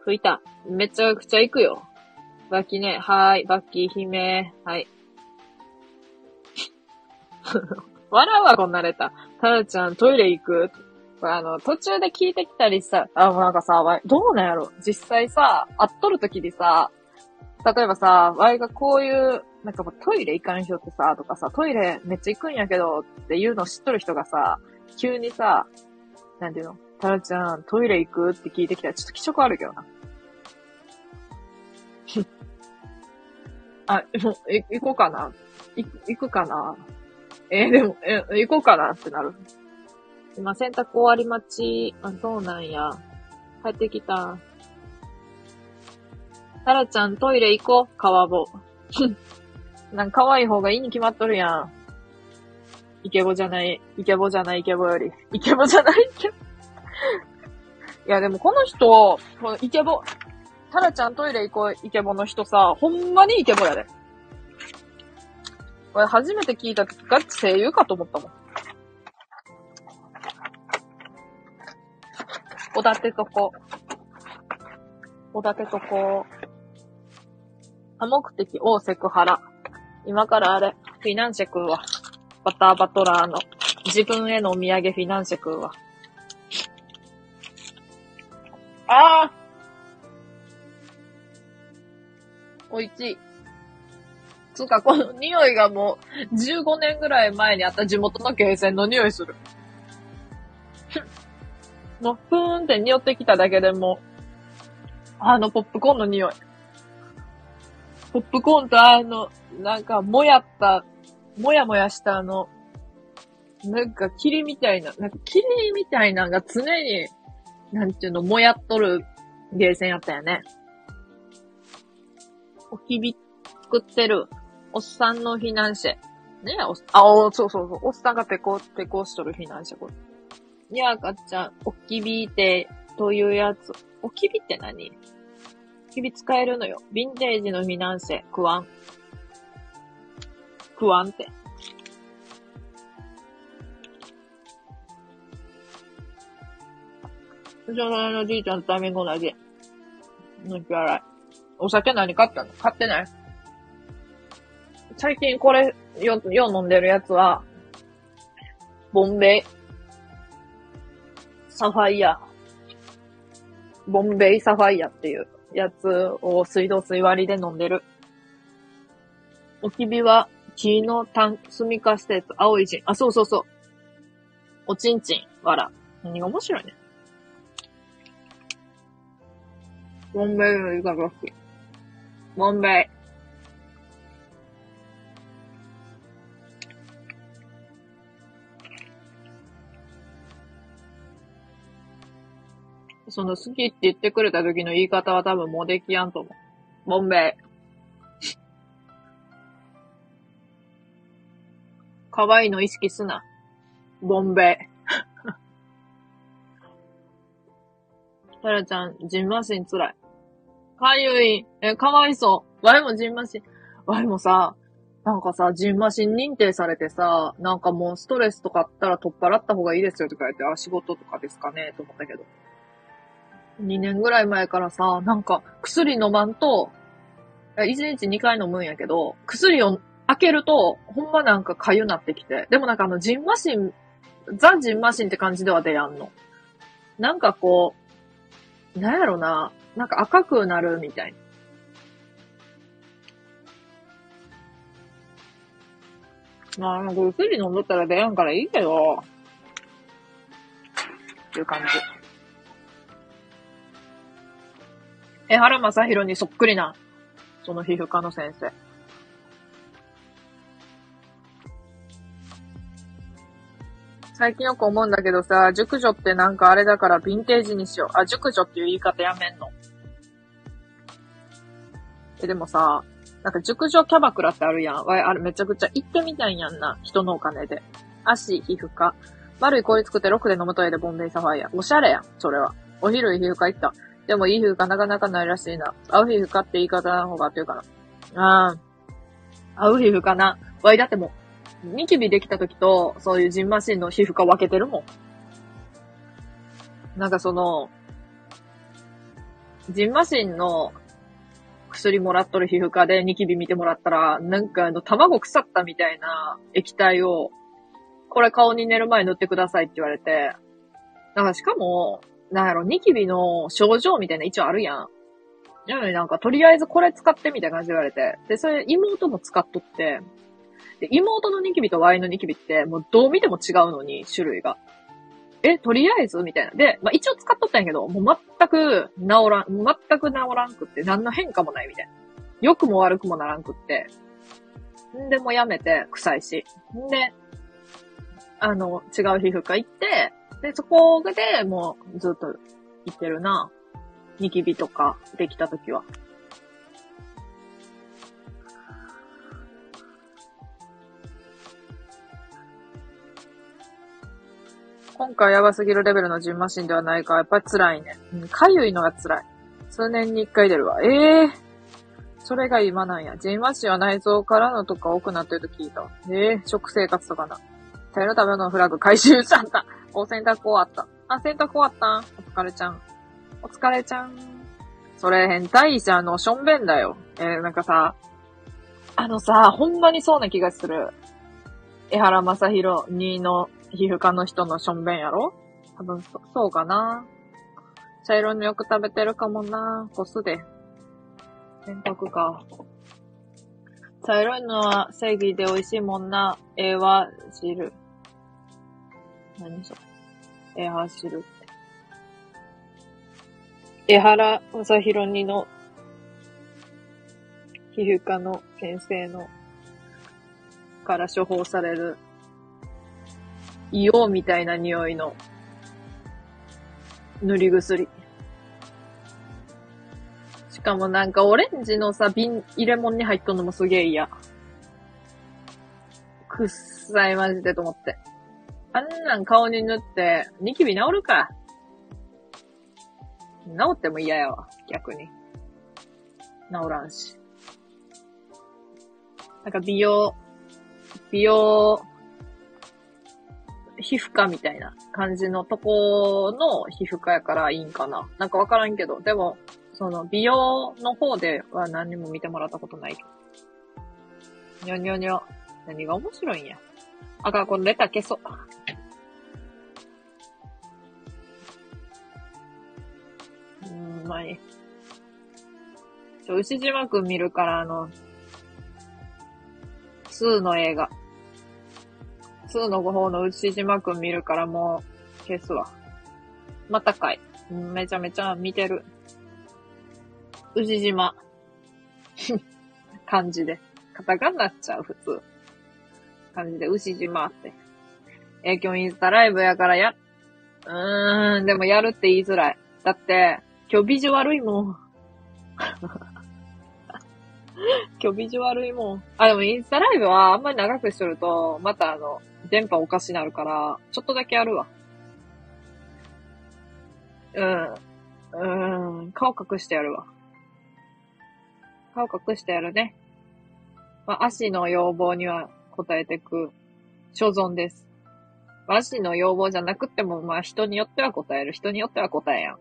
食いた。めちゃくちゃ行くよ。バッキーね。はーい。バッキー姫。はい。笑うわ、こんなレター。タラちゃん、トイレ行く？これあの、途中で聞いてきたりさ、あ、もうなんかさ、どうなんやろ実際さ、会っとる時にさ、例えばさ、ワイがこういう、なんかトイレ行かん人ってさ、とかさ、トイレめっちゃ行くんやけどっていうのを知っとる人がさ、急にさ、なんていうの？タラちゃん、トイレ行く？って聞いてきたらちょっと気色あるけどな。あ、もう、い行こうかな？い行くかな？えーでも、え、行こうかな？ってなる。今、洗濯終わり待ち。あ、そうなんや。帰ってきた。タラちゃん、トイレ行こう。川ぼ。なんか可愛い方がいいに決まっとるやん。イケボじゃない、イケボじゃないイケボより。イケボじゃないイケボ。いや、でもこの人、このイケボ、タラちゃんトイレ行こうイケボの人さ、ほんまにイケボやで。これ初めて聞いた時ガチ声優かと思ったもん。おだてとこ。おだてとこ。多目的をセクハラ。今からあれ、フィナンシェ食うわ。バターバトラーの。自分へのお土産フィナンシェ食うわ。ああおいしい。つうか、この匂いがもう、15年ぐらい前にあった地元のゲーセンの匂いする。もう、ふーんって匂ってきただけでもう、あの、ポップコーンの匂い。ポップコーンとあの、なんか、もやった、もやもやしたあの、なんか、霧みたいな、なんか、霧みたいなのが常に、なんていうの、もやっとるゲーセンやったよね。おきび作ってる、おっさんのフィナンシェ。ねえ、おっ、あ、お、そうそうそう、おっさんがペコ、ペコしとるフィナンシェ、これ。いや、かっちゃん、おきびて、というやつ。おきびって何？おきび使えるのよ。ヴィンテージのフィナンシェ、クワン。クワンって。うちののじいちゃんとタイミング同じ。抜き洗い。お酒何買ったの？買ってない最近これ、よ、よう飲んでるやつは、ボンベイ。サファイア。ボンベイサファイアっていうやつを水道水割りで飲んでる。おきびは木の炭、炭かステート、青い人。あ、そうそうそう。おちんちん、わら。何が面白いね。モンベイのイカが好き。モンベイ。その好きって言ってくれた時の言い方は多分モデキやんと思う。モンベイ。可愛いの意識すな。ボンベ。タラちゃん、ジンマシン辛い。かゆい。え、かわいそう。ワイもジンマシン。ワイもさ、なんかさ、ジンマシン認定されてさ、なんかもうストレスとかあったら取っ払った方がいいですよとか言って、あ、仕事とかですかねと思ったけど。2年ぐらい前からさ、なんか薬飲まんと、1日2回飲むんやけど、薬を開けると、ほんまなんか痒なってきて。でもなんかあの、ジンマシン、ザ・ジンマシンって感じでは出やんの。なんかこう、なんやろな、なんか赤くなるみたいな。まあ、これ薬飲んどったら出やんからいいけど、っていう感じ。江原正宏にそっくりな、その皮膚科の先生。最近よく思うんだけどさ、熟女ってなんかあれだからヴィンテージにしよう。あ、熟女っていう言い方やめんの。え、でもさ、なんか熟女キャバクラってあるやん。わい、あれめちゃくちゃ行ってみたいんやんな。人のお金で。足、皮膚科。丸い氷作って6で飲むトイレボンベイサファイア。おしゃれやん、それは。お昼皮膚科行った。でもいい皮膚科なかなかないらしいな。合う皮膚科って言い方の方がっていうかな。ああ。合う皮膚科な。わい、だってもう、ニキビできた時と、そういうジンマシンの皮膚科分けてるもん。なんかその、ジンマシンの薬もらっとる皮膚科でニキビ見てもらったら、なんかあの、卵腐ったみたいな液体を、これ顔に寝る前塗ってくださいって言われて、なんかしかも、なんやろ、ニキビの症状みたいな一応あるやん。なのになんか、とりあえずこれ使ってみたいな感じで言われて。で、それ妹も使っとって、妹のニキビとワイのニキビって、もうどう見ても違うのに、種類が。え、とりあえず？みたいな。で、まあ一応使っとったんやけど、もう全く治らん、全く治らんくって、何の変化もないみたいな。良くも悪くもならんくって。んで、もうやめて、臭いし。んで、あの、違う皮膚科行って、で、そこでもうずっと行ってるな。ニキビとかできた時は。今回やばすぎるレベルのジンマシンではないか。やっぱり辛いね。うん、かゆいのが辛い。数年に一回出るわ。ええー、それが今なんや。ジンマシンは内臓からのとか多くなってると聞いたわ。ええー、食生活とかな。茶色食べ物のフラグ回収しちゃった。お洗濯終わった。あ、洗濯終わったお疲れちゃん。お疲れちゃん。それ変態者のしょんべんだよ。えー、なんかさ、あのさ、ほんまにそうな気がする。江原正宏2の皮膚科の人のしょんべんやろ？多分そ、そうかな。茶色によく食べてるかもな。こすで。洗濯か。茶色いのは正義で美味しいもんな。えは汁。何それ？えは汁って。江原正宏にの皮膚科の先生のから処方される硫黄みたいな匂いの塗り薬。しかもなんかオレンジのさ、瓶入れ物に入っとんのもすげえ嫌。くっさいマジでと思って。あんなん顔に塗って、ニキビ治るか。治っても嫌やわ、逆に。治らんし。なんか美容、美容、皮膚科みたいな感じのとこの皮膚科やからいいんかな。なんかわからんけど、でも、その美容の方では何にも見てもらったことないけど。にょにょにょ。何が面白いんや。あかん、このレター消そう。うーん、まあいい。ちょ、牛島くん見るから、あの、2の映画。2の方の牛島くん見るからもう消すわ。またかい。めちゃめちゃ見てる。牛島。漢字で。カタカナになっちゃう、普通。感じで、牛島って。えー、今日インスタライブやからや、うーん、でもやるって言いづらい。だって、今日ビジュ悪いもん。今日ビジュ悪いもん。あ、でもインスタライブはあんまり長くしとると、またあの、電波おかしなるから、ちょっとだけやるわ。うん。うん。顔隠してやるわ。顔隠してやるね。まあ、足の要望には応えてく所存です。足の要望じゃなくても、まあ人によっては答える。人によっては答えやん。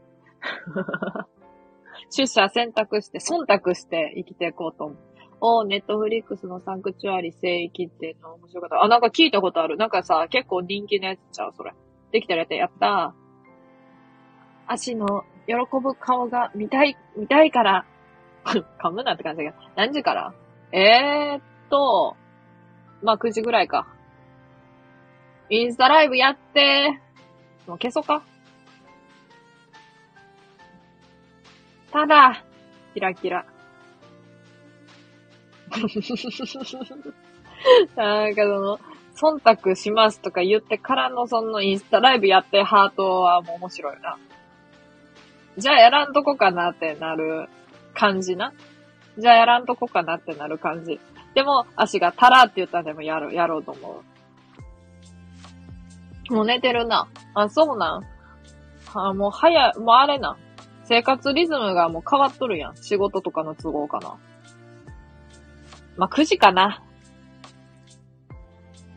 出社選択して、忖度して生きていこうと思う。お、ネットフリックスのサンクチュアリ聖域っていうの面白かった。あ、なんか聞いたことある。なんかさ、結構人気のやつちゃう、それ。できたらやって、やった。足の喜ぶ顔が見たい、見たいから。噛むなって感じだけど。何時から？えーっと、まあ9時ぐらいか。インスタライブやって、もう消そうか。ただ、キラキラ。なんかその、忖度しますとか言ってからのそのインスタライブやってハートはもう面白いな。じゃあやらんとこかなってなる感じな？じゃあやらんとこかなってなる感じ。でも、足がタラって言ったらでもやる、やろうと思う。もう寝てるな。あ、そうなん。あ、もう早、もうあれな。生活リズムがもう変わっとるやん。仕事とかの都合かな。まあ、9時かな。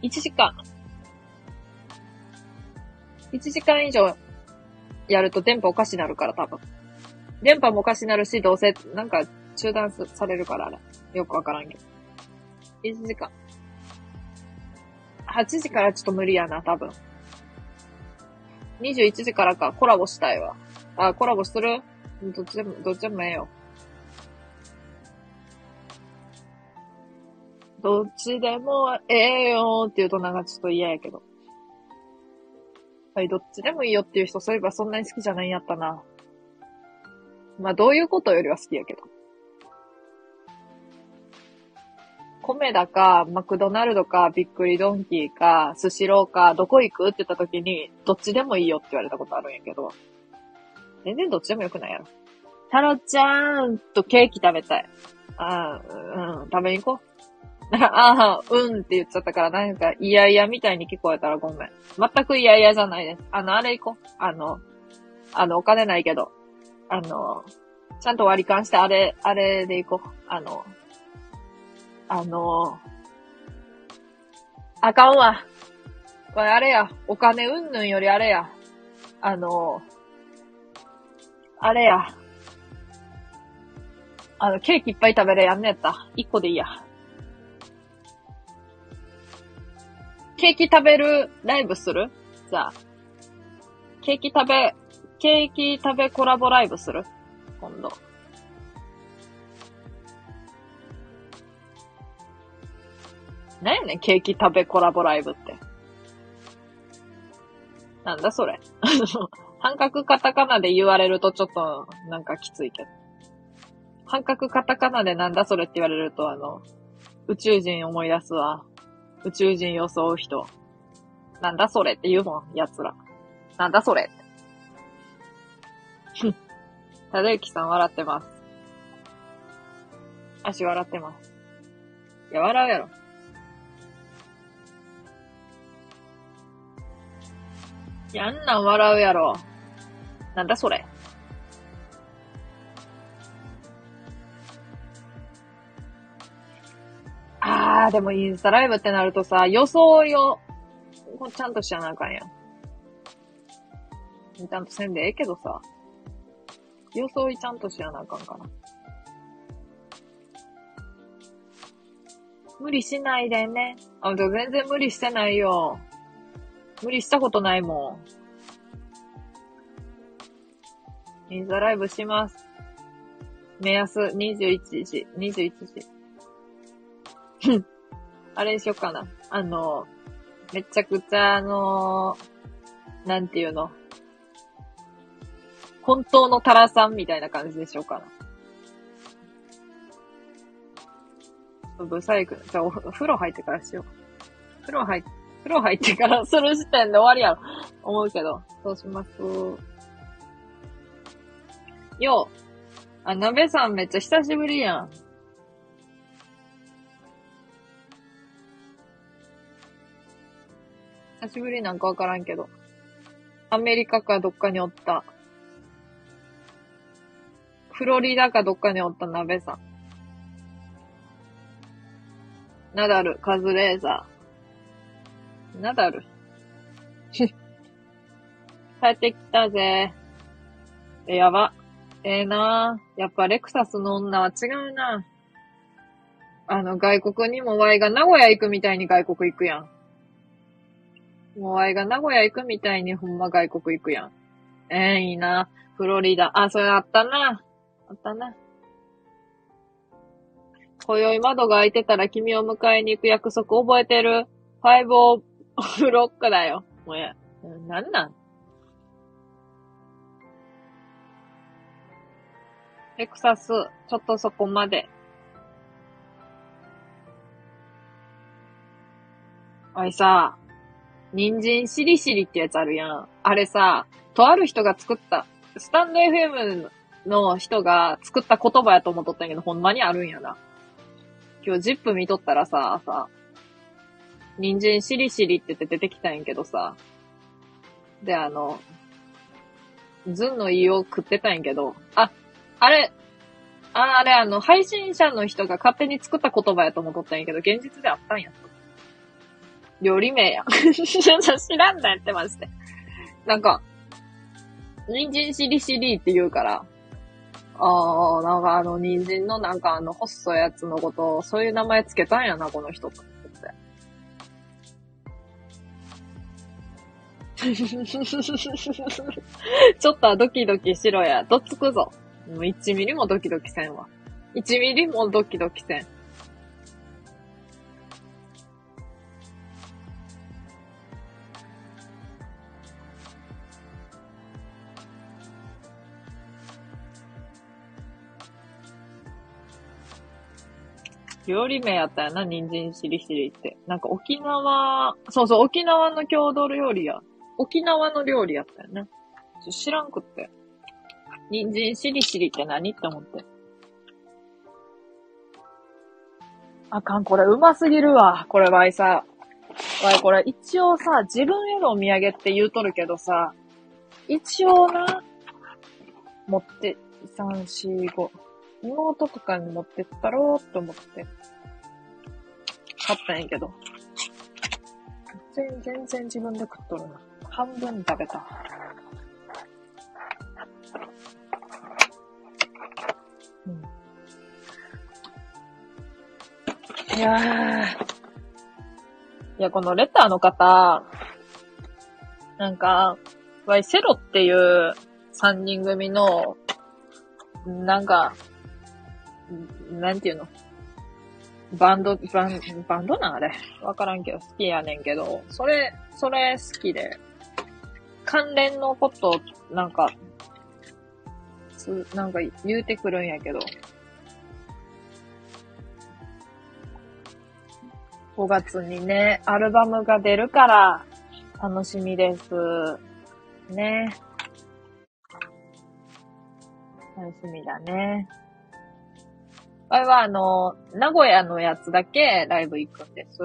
1時間。1時間以上やると電波おかしなるから、多分。電波もおかしなるし、どうせ、なんか、中断されるから、あれ。よくわからんけど。1時間。8時からちょっと無理やな、多分。21時からか、コラボしたいわ。あ、コラボする？どっちでも、どっちでもええよ。どっちでもええよって言うとなんかちょっと嫌やけど。はい、どっちでもいいよっていう人、そういえばそんなに好きじゃないんやったな。まあ、どういうことよりは好きやけど。米だか、マクドナルドか、びっくりドンキーか、スシローか、どこ行くって言った時に、どっちでもいいよって言われたことあるんやけど。全然どっちでもよくないやろ。タロちゃんとケーキ食べたい。ああ、うん、食べに行こう。ああ、うんって言っちゃったから、なんか、いやいやみたいに聞こえたらごめん。全くいやいやじゃないです。あの、あれ行こう。あの、あの、お金ないけど、あの、ちゃんと割り勘して、あれ、あれで行こう。あの、あの、あかんわ。これあれや、お金うんぬんよりあれや。あの、あれや。あの、ケーキいっぱい食べれやんねやった。一個でいいや。ケーキ食べるライブする？じゃあ。ケーキ食べ、ケーキ食べコラボライブする？今度。なんやねん、ケーキ食べコラボライブって。なんだそれ。半角カタカナで言われるとちょっと、なんかきついけど。半角カタカナでなんだそれって言われると、あの、宇宙人思い出すわ。宇宙人装う人。なんだそれって言うもん、奴ら。なんだそれって。ただゆきさん笑ってます。足笑ってます。いや、笑うやろ。いや、あんなん笑うやろ。なんだそれ。あー、でもインスタライブってなるとさ、予想よ、ちゃんとしちゃなあかんやん。ちゃんとせんでええけどさ、装いちゃんとしやなあかんかな。無理しないでね。あ、でも全然無理してないよ。無理したことないもん。インスタライブします。目安21時、21時。あれにしよっかな。あの、めちゃくちゃあの、なんていうの？本当のタラさんみたいな感じでしようかな。ブサイク。じゃあお、風呂入ってからしよう。風呂入、風呂入ってから する時点で終わりやろ。思うけど。そうします。よう。あ、鍋さんめっちゃ久しぶりやん。久しぶりなんかわからんけど。アメリカかどっかにおった。フロリダかどっかにおった鍋さん。ナダル、カズレーザー。ナダル？帰ってきたぜ。え、やば。ええなやっぱレクサスの女は違うなあの、外国にもワイが名古屋行くみたいに外国行くやん。もうワイが名古屋行くみたいにほんま外国行くやん。ええいいなフロリダ。あ、それあったな。あったな。今宵窓が開いてたら君を迎えに行く約束覚えてる ?5 オブロックだよ。もうや。なんなん？レクサス、ちょっとそこまで。あいさ、人参しりしりってやつあるやん。あれさ、とある人が作った、スタンド FM の人が作った言葉やと思っとったんやけど、ほんまにあるんやな。今日ジップ見とったらさ、朝、人参しりしりってって出てきたんやけどさ、で、あの、ズンの胃を食ってたんやけど、あ、あれ、あ、あれあの、配信者の人が勝手に作った言葉やと思っとったんやけど、現実であったんやと。料理名やん。知らんだやってまして。なんか、人参しりしりって言うから、ああ、なんかあの、人参のなんかあの、細いやつのことを、そういう名前つけたんやな、この人って。ちょっとはドキドキしろや。どっつくぞ。もう1ミリもドキドキせんわ。1ミリもドキドキせん。料理名やったよな、人参しりしりって。なんか沖縄、そうそう、沖縄の郷土料理や。沖縄の料理やったよね。知らんくって。人参しりしりって何って思って。あかん、これうますぎるわ。これわいさ。わい、これ一応さ、自分へのお土産って言うとるけどさ、一応な、持って、3、4、5。妹とかに持ってったろうって思って、買ったんやけど。全全然自分で食っとるな。半分食べた。うん、いやー。いや、このレターの方、なんか、わい、セロっていう3人組の、なんか、なんていうの？バンド、バン、バンドなんあれ？わからんけど、好きやねんけど、それ、それ好きで、関連のこと、なんか、つ、なんか言うてくるんやけど、5月にね、アルバムが出るから、楽しみです。ね。楽しみだね。あれはあの、名古屋のやつだけライブ行くんです。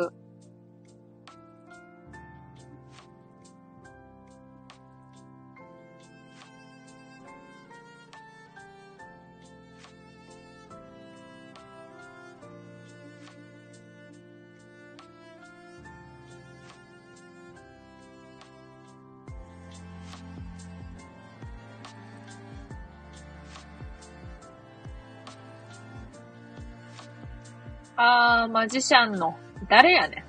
あー、マジシャンの。誰やねん。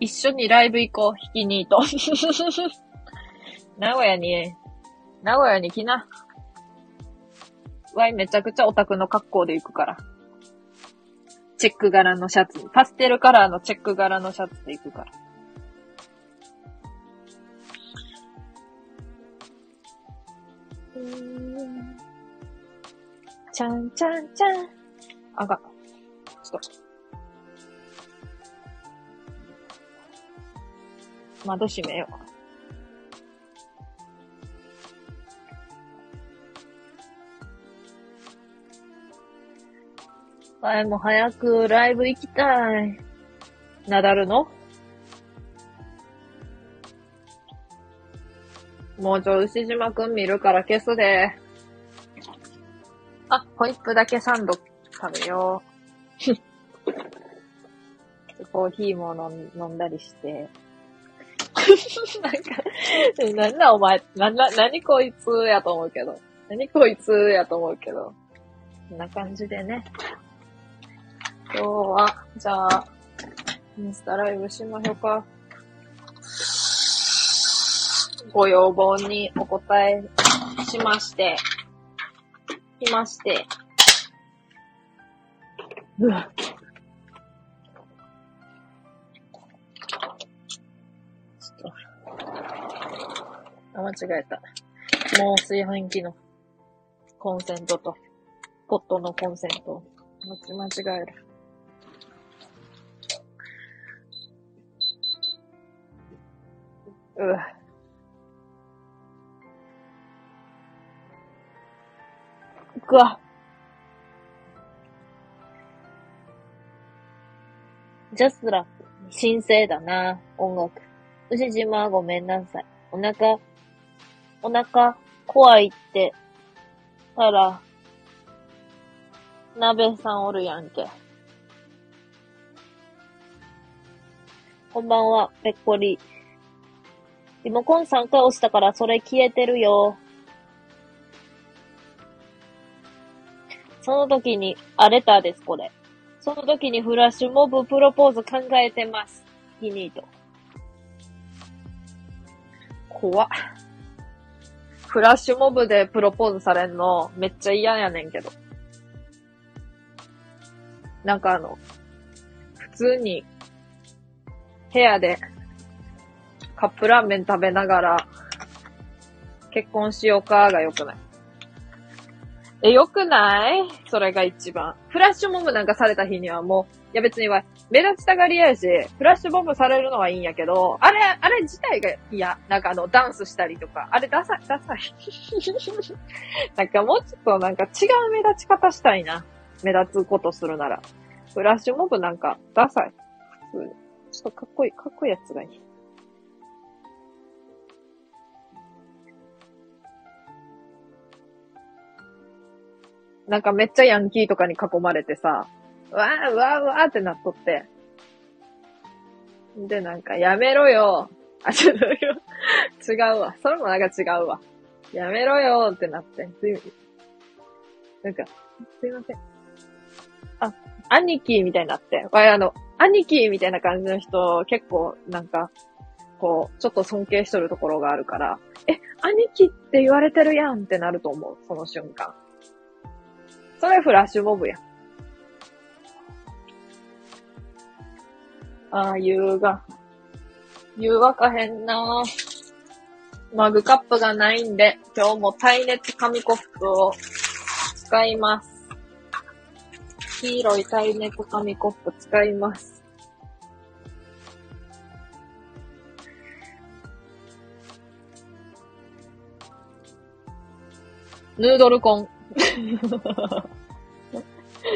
一緒にライブ行こう、引きにーと。名古屋に、名古屋に来な。わい、めちゃくちゃオタクの格好で行くから。チェック柄のシャツ、パステルカラーのチェック柄のシャツで行くから。ちゃんちゃんちゃん。あが、ちょっと。窓閉めよう。はい、もう早くライブ行きたい。ナダルの？もうちょ、牛島くん見るから消すで。あ、ホイップだけサンド食べよう。コーヒーも飲ん飲んだりして。なんか、なんだお前、なんだ、何こいつやと思うけど。何こいつやと思うけど。こんな感じでね。今日は、じゃあ、インスタライブしましょうか。ご要望にお答えしまして、しまして、うわちょっと、あ、間違えた。もう炊飯器のコンセントと、ポットのコンセントを間違える。うわ。うわ。ジャスラ、神聖だな、音楽。牛島ごめんなさい。お腹、お腹、怖いって、たら、鍋さんおるやんけ。こんばんは、ぺっこり。リモコン3回押したからそれ消えてるよ。その時に、あ、レターです、これ。その時にフラッシュモブプロポーズ考えてます。ヒニート。怖っ。フラッシュモブでプロポーズされんの、めっちゃ嫌やねんけど。なんかあの、普通に、部屋で、カップラーメン食べながら、結婚しようかが良くない。え、良くない？それが一番。フラッシュモブなんかされた日にはもう、いや別には、目立ちたがりやし、フラッシュモブされるのはいいんやけど、あれ、あれ自体が嫌。なんかあの、ダンスしたりとか、あれダサい、ダサい。なんかもうちょっとなんか違う目立ち方したいな。目立つことするなら。フラッシュモブなんか、ダサい。普通に。ちょっとかっこいい、かっこいいやつがいい。なんかめっちゃヤンキーとかに囲まれてさ、わーわーわーってなっとって。で、なんか、やめろよ。あ、ちょっと、違うわ。それもなんか違うわ。やめろよってなって。すいなんか、すいません。あ、兄貴みたいになって。わあの、兄貴みたいな感じの人、結構、なんか、こう、ちょっと尊敬しとるところがあるから、え、兄貴って言われてるやんってなると思う。その瞬間。それフラッシュモブや。ああ、言うが。言うわかへんなマグカップがないんで、今日も耐熱紙コップを使います。黄色い耐熱紙コップ使います。ヌードルコン。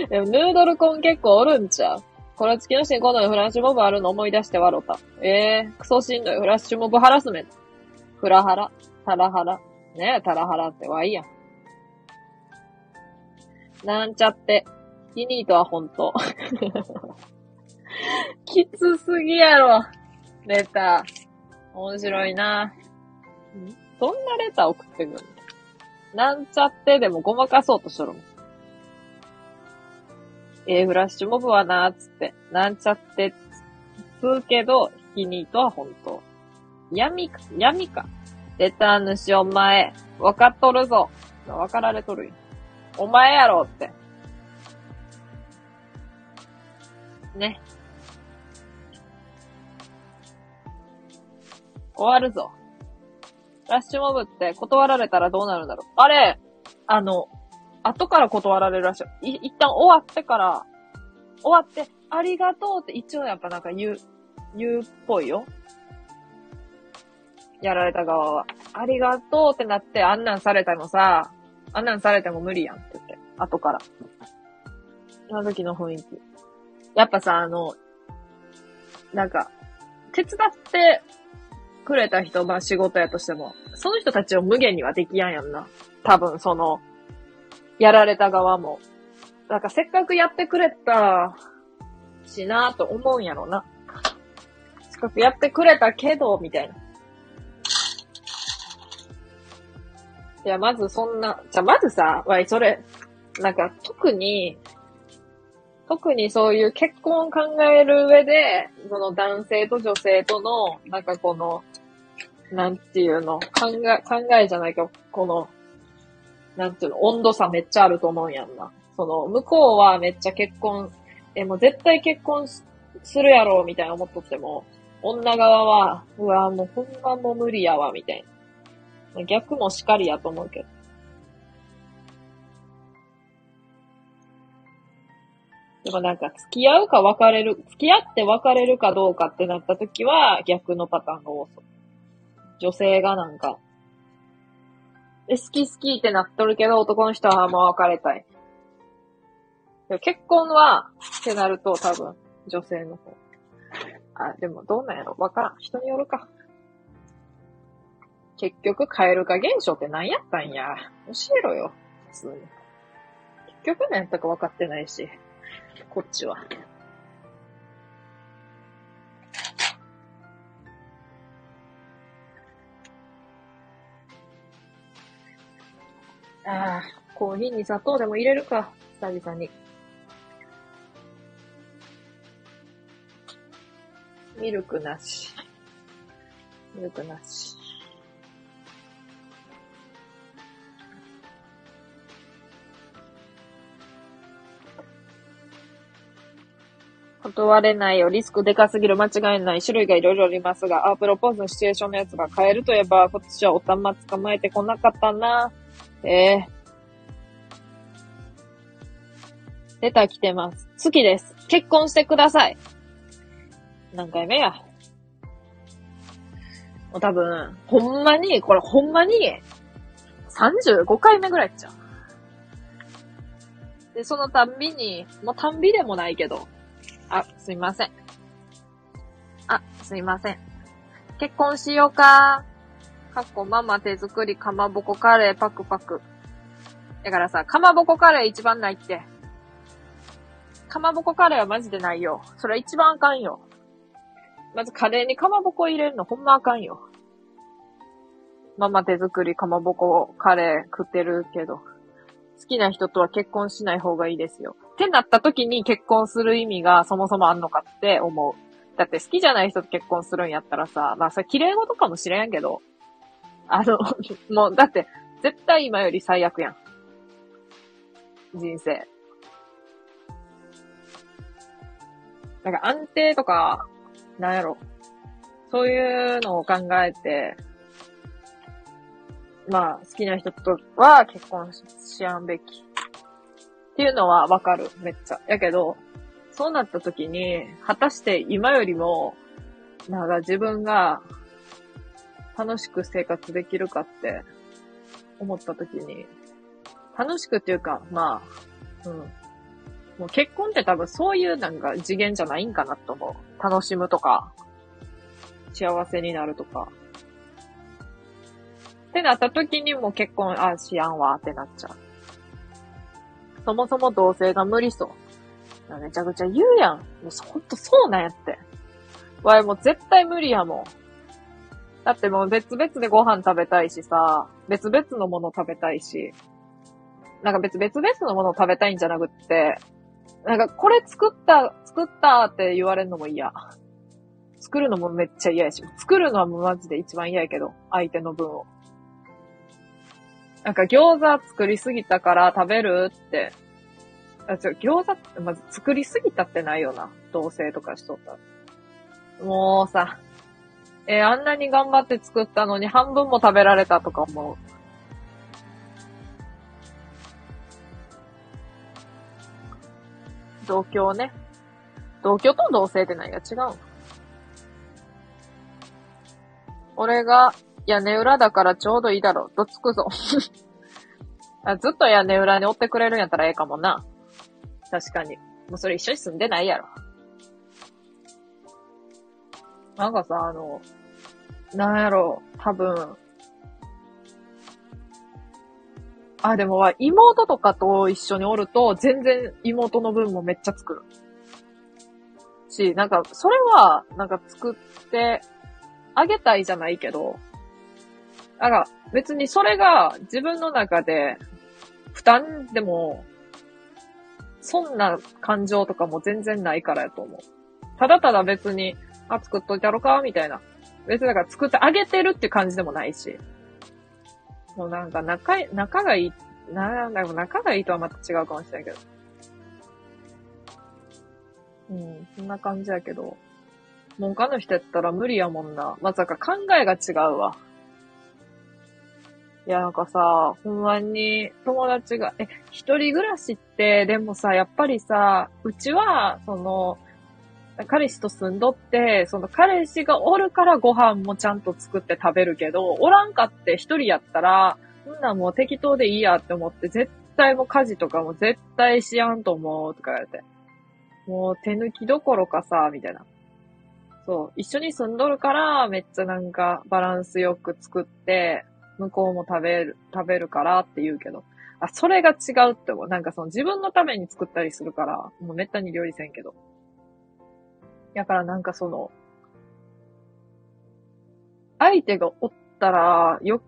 でも、ヌードルコン結構おるんちゃう?これ月の新コーナーにフラッシュモブあるの思い出して笑った。ええー、クソしんどい。フラッシュモブハラスメント。フラハラ、タラハラ。ねえ、タラハラってわいやん。なんちゃって。ヒニートは本当。きつすぎやろ。レター。面白いな。ん？どんなレター送ってくるの？なんちゃってでもごまかそうとしとるもん。え、フラッシュモブはなーつって、なんちゃってつつうけど、ヒニートは本当。闇か、闇か。レター主お前、わかっとるぞ。わかられとるよ。お前やろって。ね。終わるぞ。ラッシュモブって断られたらどうなるんだろう。あれ、あの、後から断られるらしい。い、一旦終わってから、終わって、ありがとうって一応やっぱなんか言う、言うっぽいよ。やられた側は。ありがとうってなって、あんなんされてもさ、あんなんされても無理やんって言って、後から。あの時の雰囲気。やっぱさ、あの、なんか、手伝ってくれた人、まあ仕事やとしても、その人たちを無限にはできやんやんな。多分、その、やられた側も。なんかせっかくやってくれたしなと思うんやろな。せっかくやってくれたけど、みたいな。いや、まずそんな、じゃまずさ、わい、それ、なんか特に、特にそういう結婚を考える上で、その男性と女性との、なんかこの、なんていうの、考え、考えじゃないか、この、なんていうの、温度差めっちゃあると思うんやんな。その、向こうはめっちゃ結婚、え、もう絶対結婚するやろう、みたいな思っとっても、女側は、うわ、もうほんまもう無理やわ、みたいな。逆もしかりやと思うけど。でもなんか付き合うか別れる、付き合って別れるかどうかってなった時は逆のパターンが多そう。女性がなんか、え、好き好きってなっとるけど男の人はもう別れたい。結婚は、ってなると多分女性の方。あ、でもどうなんやろわからん。人によるか。結局、蛙化現象って何やったんや。教えろよ。普通に。結局何やったか分かってないし。こっちは。ああ、コーヒーに砂糖でも入れるか、久々に。ミルクなし。ミルクなし。断れないよ。リスクでかすぎる。間違いない。種類がいろいろありますが、あ、プロポーズのシチュエーションのやつが変えるといえば、今年はおたま捕まえてこなかったな。ええー。レター来てます。好きです。結婚してください。何回目や？もう多分、ほんまに、これほんまに、35回目ぐらいっちゃう。で、そのたんびに、もうたんびでもないけど、あ、すいません。あ、すいません。結婚しようか。かっこママ手作りかまぼこカレーパクパク。だからさ、かまぼこカレー一番ないって。かまぼこカレーはマジでないよ。それ一番あかんよ。まずカレーにかまぼこ入れるのほんまあかんよ。ママ手作りかまぼこカレー食ってるけど。好きな人とは結婚しない方がいいですよ。ってなった時に結婚する意味がそもそもあんのかって思う。だって好きじゃない人と結婚するんやったらさ、まあそれ綺麗事かもしれんけど、あの、もうだって絶対今より最悪やん。人生。なんか安定とか、なんやろ。そういうのを考えて、まあ、好きな人とは結婚ししやんべき。っていうのはわかる、めっちゃ。やけど、そうなった時に、果たして今よりも、なんか自分が楽しく生活できるかって思った時に、楽しくっていうか、まあ、うん。もう結婚って多分そういうなんか次元じゃないんかなと思う。楽しむとか、幸せになるとか。ってなった時にも結婚、あ、しやんわってなっちゃう。そもそも同性が無理そう。めちゃくちゃ言うやん。もうほんとそうなんやって。わいもう絶対無理やもん。だってもう別々でご飯食べたいしさ、別々のもの食べたいし、なんか別々のもの食べたいんじゃなくって、なんかこれ作った、作ったって言われるのも嫌。作るのもめっちゃ嫌やし、作るのはもうマジで一番嫌やけど、相手の分を。なんか餃子作りすぎたから食べるって。あ、ちょ、餃子ってまず作りすぎたってないよな。同棲とかしとった。もうさ、えー、あんなに頑張って作ったのに半分も食べられたとか思う。同居ね。同居と同棲って何が違う俺が屋根裏だからちょうどいいだろ。どつくぞ。あずっと屋根裏に追ってくれるんやったらええかもな。確かに。もうそれ一緒に住んでないやろ。なんかさ、あの、なんやろ、多分。あ、でも、妹とかと一緒におると、全然妹の分もめっちゃ作る。し、なんか、それは、なんか作ってあげたいじゃないけど、なんか、別にそれが自分の中で負担でも、そんな感情とかも全然ないからやと思う。ただただ別に、あ、作っといたろかみたいな。別にだから作ってあげてるって感じでもないし。もうなんか仲、仲がいい、なんだろう、仲がいいとはまた違うかもしれないけど。うん、そんな感じやけど。もう他の人やったら無理やもんな。まさか考えが違うわ。いや、なんかさ、ほんまに友達が、え、一人暮らしって、でもさ、やっぱりさ、うちは、その、彼氏と住んどって、その彼氏がおるからご飯もちゃんと作って食べるけど、おらんかって一人やったら、そんなもう適当でいいやって思って、絶対もう家事とかも絶対しやんと思うとか言われて。もう手抜きどころかさ、みたいな。そう、一緒に住んどるから、めっちゃなんかバランスよく作って、向こうも食べる、食べるからって言うけど、あ、それが違うって思う。なんかその自分のために作ったりするから、もうめったに料理せんけど。やからなんかその、相手がおったら、よ、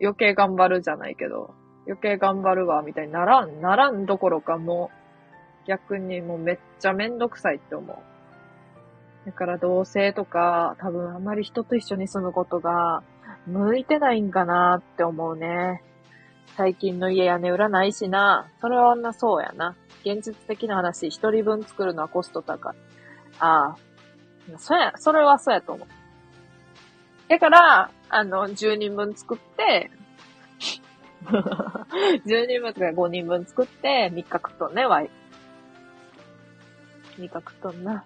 余計頑張るじゃないけど、余計頑張るわ、みたいにならん、ならんどころかもう、逆にもうめっちゃめんどくさいって思う。だから同性とか、多分あまり人と一緒に住むことが、向いてないんかなって思うね。最近の家屋根売らないしな。それはあんなそうやな。現実的な話、一人分作るのはコスト高い。ああ。そや、それはそうやと思う。だから、あの、10人分作って、10人分とか5人分作って、3日食っとんね、ワイ。3日食っとんな。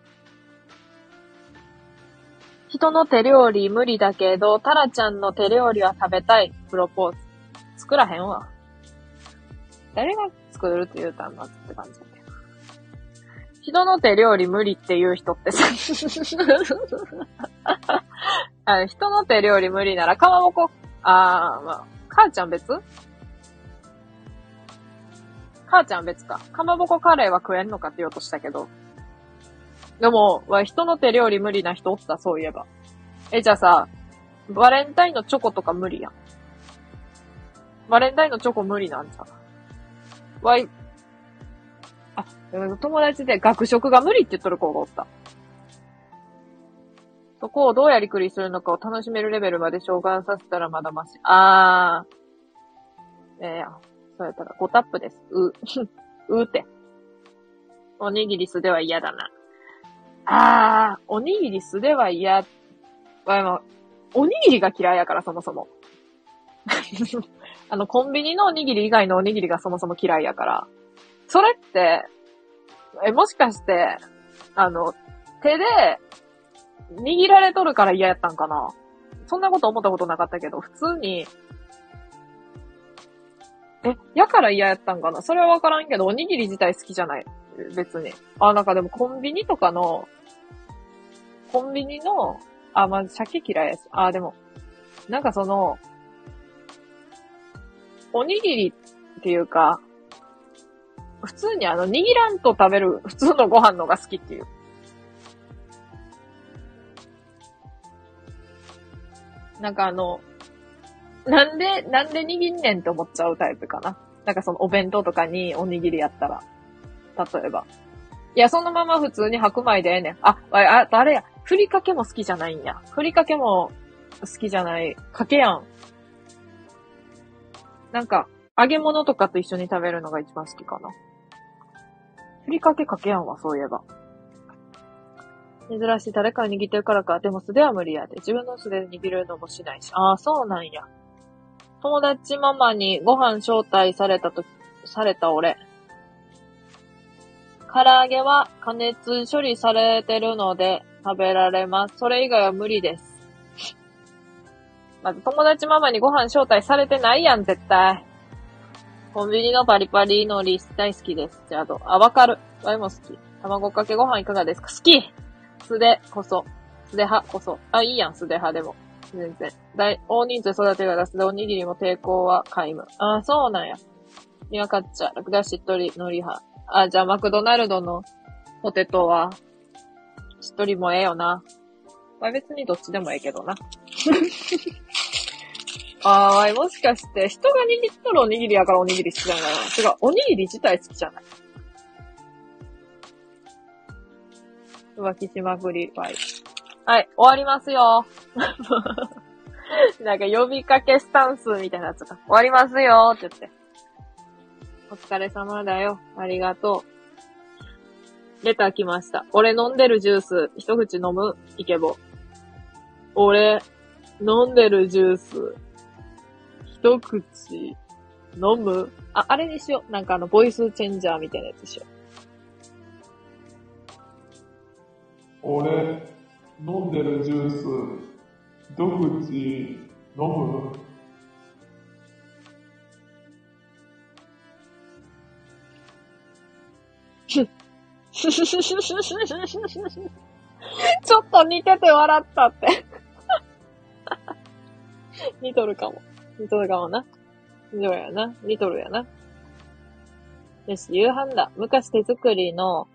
人の手料理無理だけど、タラちゃんの手料理は食べたい。プロポーズ。作らへんわ。誰が作るって言うたんだって感じ。人の手料理無理って言う人ってさ あの、人の手料理無理なら、かまぼこ、あー、まあ、母ちゃん別？母ちゃん別か。かまぼこカレーは食えんのかって言おうとしたけど。でも、人の手料理無理な人おった、そういえば。え、じゃあさ、バレンタインのチョコとか無理やん。バレンタインのチョコ無理なんさ。わい、あ、友達で学食が無理って言っとる子がおった。そこをどうやりくりするのかを楽しめるレベルまで召喚させたらまだまし。あー。ええー、そうやったら5タップです。う、うーて。おにぎり素では嫌だな。あー、おにぎり素では嫌。あ、おにぎりが嫌いやから、そもそも。あの、コンビニのおにぎり以外のおにぎりがそもそも嫌いやから。それって、え、もしかして、あの、手で、握られとるから嫌やったんかな？そんなこと思ったことなかったけど、普通に、え、やから嫌やったんかな？それはわからんけど、おにぎり自体好きじゃない。別に。あ、なんかでもコンビニとかの、コンビニの、あ、まず鮭嫌いやし。あ、でも、なんかその、おにぎりっていうか、普通にあの、握らんと食べる普通のご飯のが好きっていう。なんかあの、なんで、なんで握んねんって思っちゃうタイプかな。なんかそのお弁当とかにおにぎりやったら。例えば。いや、そのまま普通に白米でええねん。あ、あ、あれや。ふりかけも好きじゃないんや。ふりかけも好きじゃない。かけやん。なんか、揚げ物とかと一緒に食べるのが一番好きかな。ふりかけかけやんわ、そういえば。珍しい誰かに握ってるからか。でも素では無理やで。自分の素手で握るのもしないし。ああ、そうなんや。友達ママにご飯招待されたと、された俺。唐揚げは加熱処理されてるので食べられます。それ以外は無理です。まず友達ママにご飯招待されてないやん、絶対。コンビニのパリパリのリス大好きです。じゃあ、あと、あ、わかる。ワイも好き。卵かけご飯いかがですか？好き素でこそ。素で派こそ。あ、いいやん、素で派でも。全然。大、大人数育てが出すでおにぎりも抵抗は皆無。あ、そうなんや。にわかっちゃ、ラクダしっとり、のり派。あ、じゃあマクドナルドのポテトは、しっとりもええよな。まあ別にどっちでもええけどな。あー、もしかして、人が握っとるおにぎりやからおにぎり好きなんだな。違う、おにぎり自体好きじゃない。浮気しまくり、はい。はい、終わりますよ。なんか呼びかけスタンスみたいなやつが。終わりますよって言って。お疲れ様だよ。ありがとう。レター来ました。俺飲んでるジュース、一口飲む？イケボ。俺、飲んでるジュース、一口、飲む？あ、あれにしよう。なんかあの、ボイスチェンジャーみたいなやつしよ俺、飲んでるジュース、一口飲む？う。ちょっと似てて笑ったって。似とるかも。似とるかもな。そうやな。似とるやな。よし、夕飯だ。昔手作りの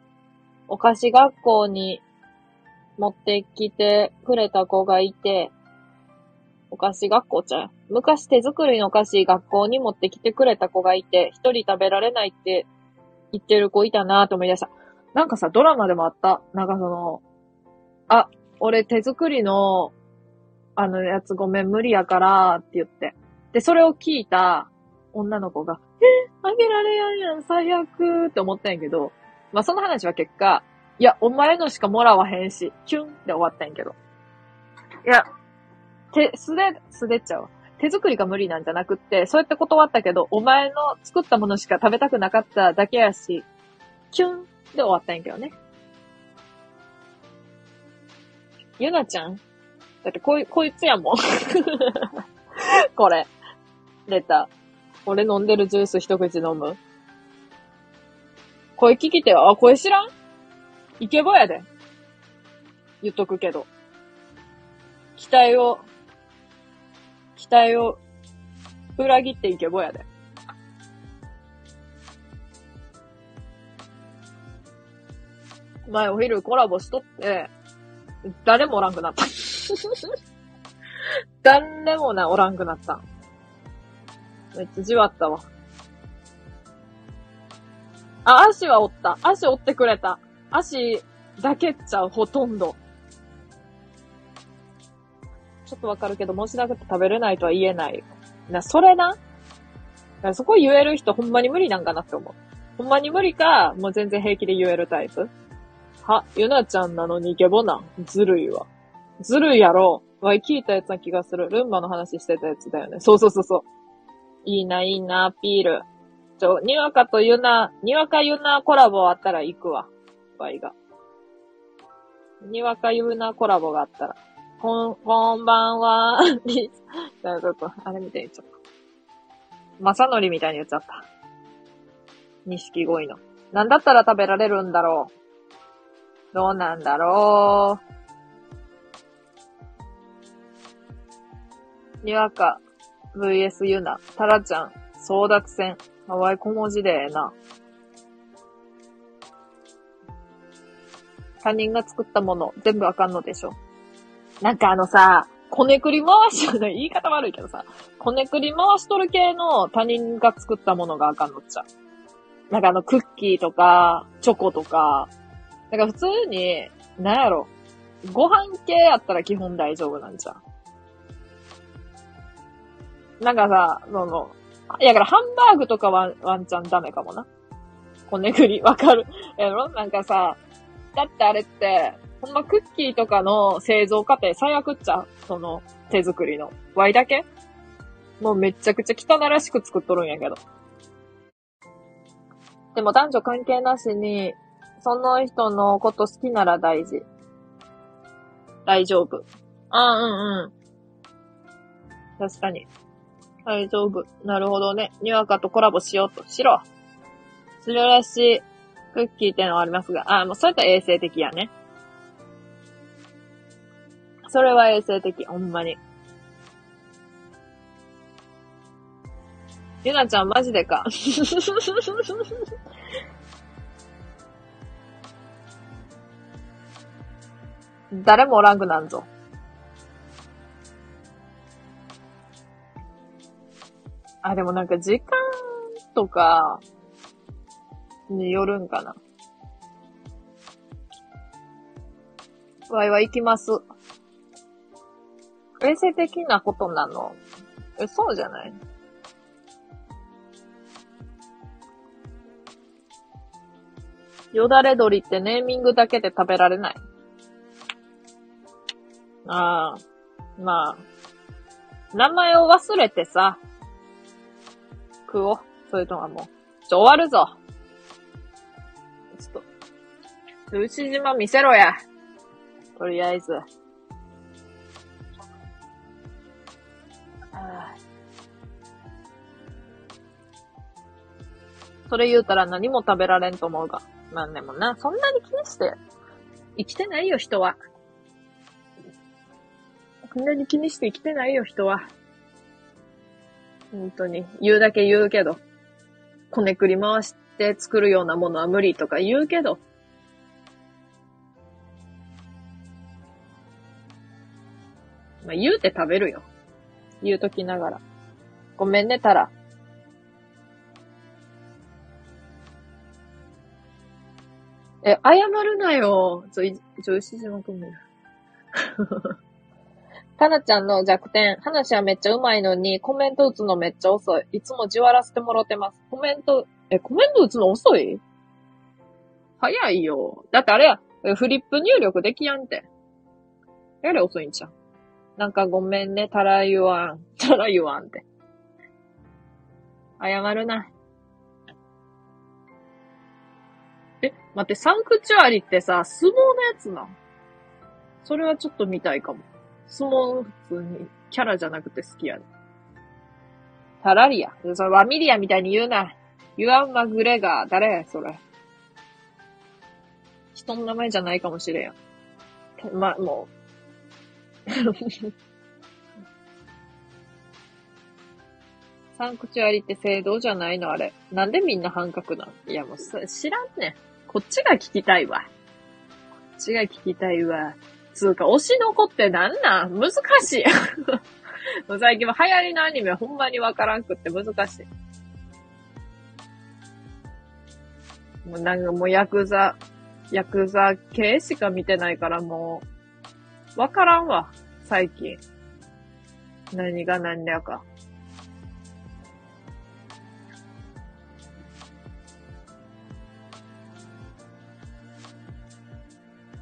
お菓子学校に持ってきてくれた子がいて、お菓子学校ちゃう？昔手作りのお菓子学校に持ってきてくれた子がいて、一人食べられないって言ってる子いたなぁと思い出した。なんかさ、ドラマでもあった。なんかその、あ、俺手作りの、あのやつごめん無理やからって言って。で、それを聞いた女の子が、え、あげられやんやん、最悪って思ったんやけど、まあその話は結果、いや、お前のしかもらわへんし、キュンって終わったんやけど。いや、手、素で、素でっちゃうわ。手作りが無理なんじゃなくって、そうやって断ったけど、お前の作ったものしか食べたくなかっただけやし、キュンで終わったんやけどね。ゆなちゃん？だってこい、こいつやもん。これ。レター。俺飲んでるジュース一口飲む声聞きては、あ、声知らん？イケボやで。言っとくけど。期待を、期待を裏切ってイケボやで。前お昼コラボしとって、誰もおらんくなった。誰もな、おらんくなった。めっちゃじわったわ。あ、足はおった。足折ってくれた。足だけっちゃう、ほとんど。ちょっとわかるけど、もしなくて食べれないとは言えない。な、それな。だからそこ言える人ほんまに無理なんかなって思う。ほんまに無理か、もう全然平気で言えるタイプ。は、ゆなちゃんなのにイケボなん。ずるいわ。ずるいやろ。わい、聞いたやつな気がする。ルンバの話してたやつだよね。そうそうそうそう。いいな、いいな、アピール。ちょ、にわかとゆな、にわかゆなコラボあったら行くわ。わいが。にわかゆなコラボがあったら。こん、こんばんは。ちょっと、あれみたいにちゃった。まさのりみたいに言っちゃった。錦鯉の。なんだったら食べられるんだろう。どうなんだろう。にわか、vs ゆな、たらちゃん、争奪戦。かわい小文字でええな。他人が作ったもの、全部あかんのでしょ。なんかあのさ、こねくり回し、言い方悪いけどさ、こねくり回しとる系の他人が作ったものがあかんのっちゃ。なんかあの、クッキーとか、チョコとか、なんか普通に、なんやろ、ご飯系やったら基本大丈夫なんじゃん。なんかさ、その、いやからハンバーグとかはワンチャンダメかもな。こねくり、わかる。やろなんかさ、だってあれって、ほんまクッキーとかの製造過程最悪っちゃその、手作りの。ワイだけ？もうめちゃくちゃ汚らしく作っとるんやけど。でも男女関係なしに、その人のこと好きなら大事。大丈夫。ああうんうん。確かに。大丈夫。なるほどね。にわかとコラボしようと。しろ。するらしい。クッキーってのはありますが、あ、もうそうやった衛生的やね。それは衛生的、ほんまに。ゆなちゃんマジでか。誰もおらんくなんぞ。あ、でもなんか時間とかによるんかな。わいは行きます。衛生的なことなの？え、そうじゃない？よだれ鶏ってネーミングだけで食べられない？ああ、まあ。名前を忘れてさ、食おう。それとももう、ちょ、終わるぞ。ちょっと、牛島見せろや。とりあえず。あーそれ言うたら何も食べられんと思うが。まあでもな、そんなに気にして、生きてないよ、人は。そんなに気にして生きてないよ、人は。本当に。言うだけ言うけど。こねくり回して作るようなものは無理とか言うけど。まあ、言うて食べるよ。言うときながら。ごめんね、タラ。え、謝るなよ。ちょ、ちょ、牛島くんも。タナちゃんの弱点。話はめっちゃ上手いのに、コメント打つのめっちゃ遅い。いつもじわらせてもろてます。コメント、え、コメント打つの遅い？早いよ。だってあれや、フリップ入力できやんて。やれ遅いんちゃう？なんかごめんね、たら言わん。たら言わんって。謝るな。え、待って、サンクチュアリってさ、相撲のやつなそれはちょっと見たいかも。相撲普通にキャラじゃなくて好きやで。タラリア。それワミリアみたいに言うな。ユアン・マグレガー。誰それ。人の名前じゃないかもしれんや。ま、もう。サンクチュアリって正道じゃないのあれ。なんでみんな半角なん？いやもうそ知らんねん。こっちが聞きたいわ。こっちが聞きたいわ。つうか、推しの子ってなんなん？難しい。最近は流行りのアニメほんまにわからんくって難しい。もうなんかもうヤクザ、ヤクザ系しか見てないからもう、わからんわ、最近。何が何だか。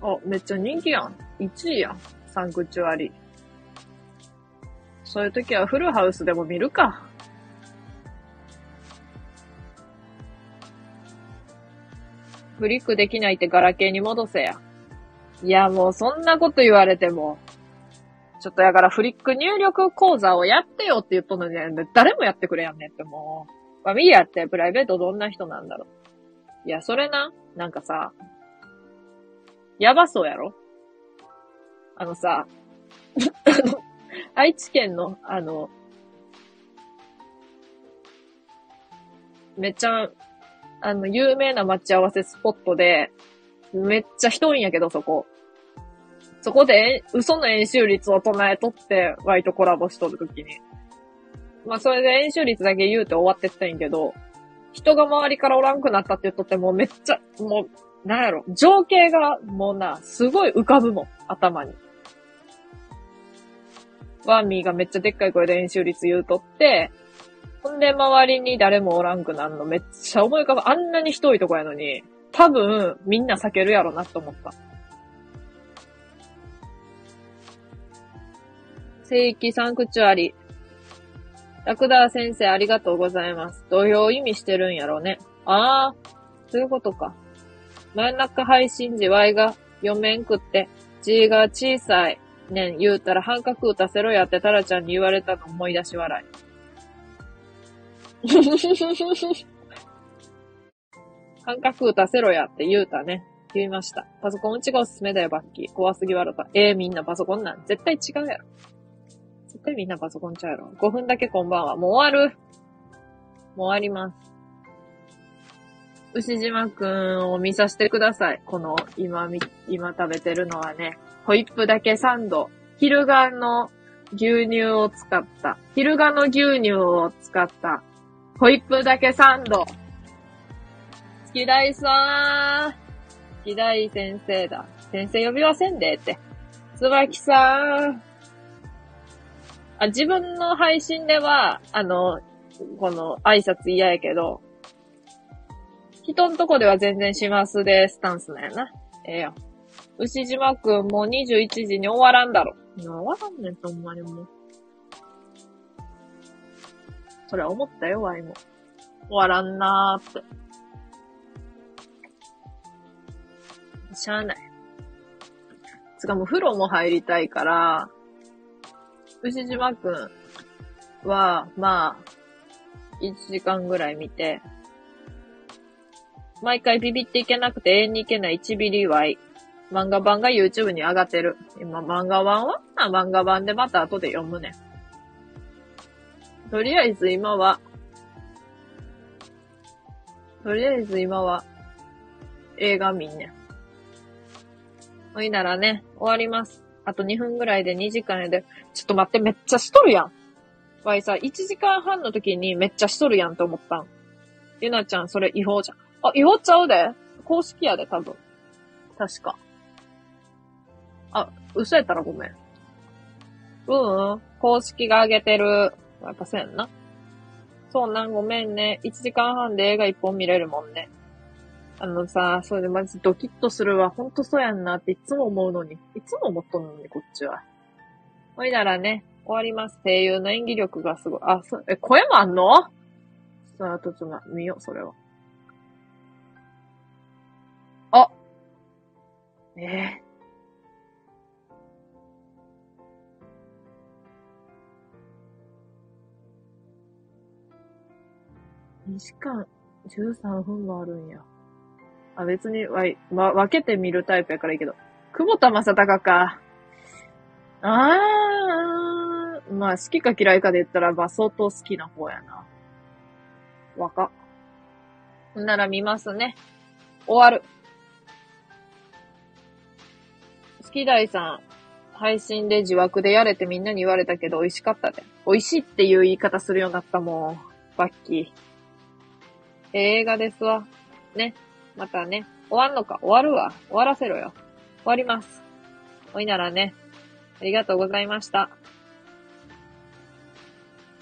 あ、めっちゃ人気やん。1位やん。サンクチュアリ。そういう時はフルハウスでも見るか。フリックできないってガラケーに戻せや。いや、もうそんなこと言われても。ちょっとやからフリック入力講座をやってよって言っとんのに、誰もやってくれやんねってもう。ファミリアってプライベートどんな人なんだろう。いや、それな、なんかさ、やばそうやろあのさ、あの、愛知県の、あの、めっちゃ、あの、有名な待ち合わせスポットで、めっちゃ人多いんやけど、そこ。そこで、嘘の演習率を唱えとって、ワイとコラボしとるときに。まあ、それで演習率だけ言うて終わってったんやけど、人が周りからおらんくなったって言っとって、もうめっちゃ、もう、なんやろ、情景がもうな、すごい浮かぶもん、頭に。ワーミーがめっちゃでっかい声で演習率言うとって、ほんで周りに誰もおらんくなるのめっちゃ思い浮かぶ。あんなに人多いとこやのに、多分みんな避けるやろなって思った。聖域サンクチュアリ。ラクダー先生ありがとうございます。どういう意味してるんやろうね。ああ、そういうことか。真ん中配信時 Y が読めんくって、G が小さい。ねん、言うたら半角打たせろやってタラちゃんに言われたの思い出し笑い。感覚打たせろやって言うたね。言いました。パソコンうちがおすすめだよ、バッキー。怖すぎ笑った。えー、みんなパソコンなん？絶対違うやろ。絶対みんなパソコンちゃうやろ。5分だけこんばんは。もう終わる。もう終わります。牛島くんを見させてください。この、今み、今食べてるのはね、ホイップだけサンド。ヒルガの牛乳を使った。ヒルガの牛乳を使った。ホイップだけサンド。月大さーん。月大先生だ。先生呼びはせんでって。椿さん。あ、自分の配信では、あの、この挨拶嫌やけど、人んとこでは全然しますでスタンスなんやな。ええよ。牛島くんもう21時に終わらんだろ。いや終わらんねん、ほんまにもう。それは思ったよ、ワイも。終わらんなーって。しゃあない。つかもう風呂も入りたいから、牛島くんは、まあ、1時間ぐらい見て、毎回ビビっていけなくて永遠にいけない1ビリワイ。漫画版が YouTube に上がってる。今、漫画版は？漫画版でまた後で読むね。とりあえず今は、とりあえず今は、映画見んね。ほいならね、終わります。あと2分ぐらいで2時間やで。ちょっと待って、めっちゃしとるやん。わいさ、1時間半の時にめっちゃしとるやんって思ったん。ゆなちゃん、それ違法じゃん。あ、違法ちゃうで公式やで、多分。確か。あ、嘘やったらごめん。うん、公式が上げてる。やっぱそうやんな。そうなん、ごめんね。1時間半で映画1本見れるもんね。あのさ、それでマジドキッとするわ。ほんとそうやんなっていつも思うのに。いつも思っとんのに、こっちは。ほいならね、終わります。声優の演技力がすごい。あ、そう、え、声もあんの？さあ、とちょっと見よう、それは。あええ2時間13分もあるんや。あ、別に、わい、わ、分けて見るタイプやからいいけど。久保田正孝か。あー、まあ、好きか嫌いかで言ったら、ま、相当好きな方やな。若っ。ほんなら見ますね。終わる。好き大さん、配信で自枠でやれてみんなに言われたけど、美味しかったで。美味しいっていう言い方するようになったもん。バッキー。映画ですわ。ね。またね。終わんのか終わるわ。終わらせろよ。終わります。おいならね。ありがとうございました。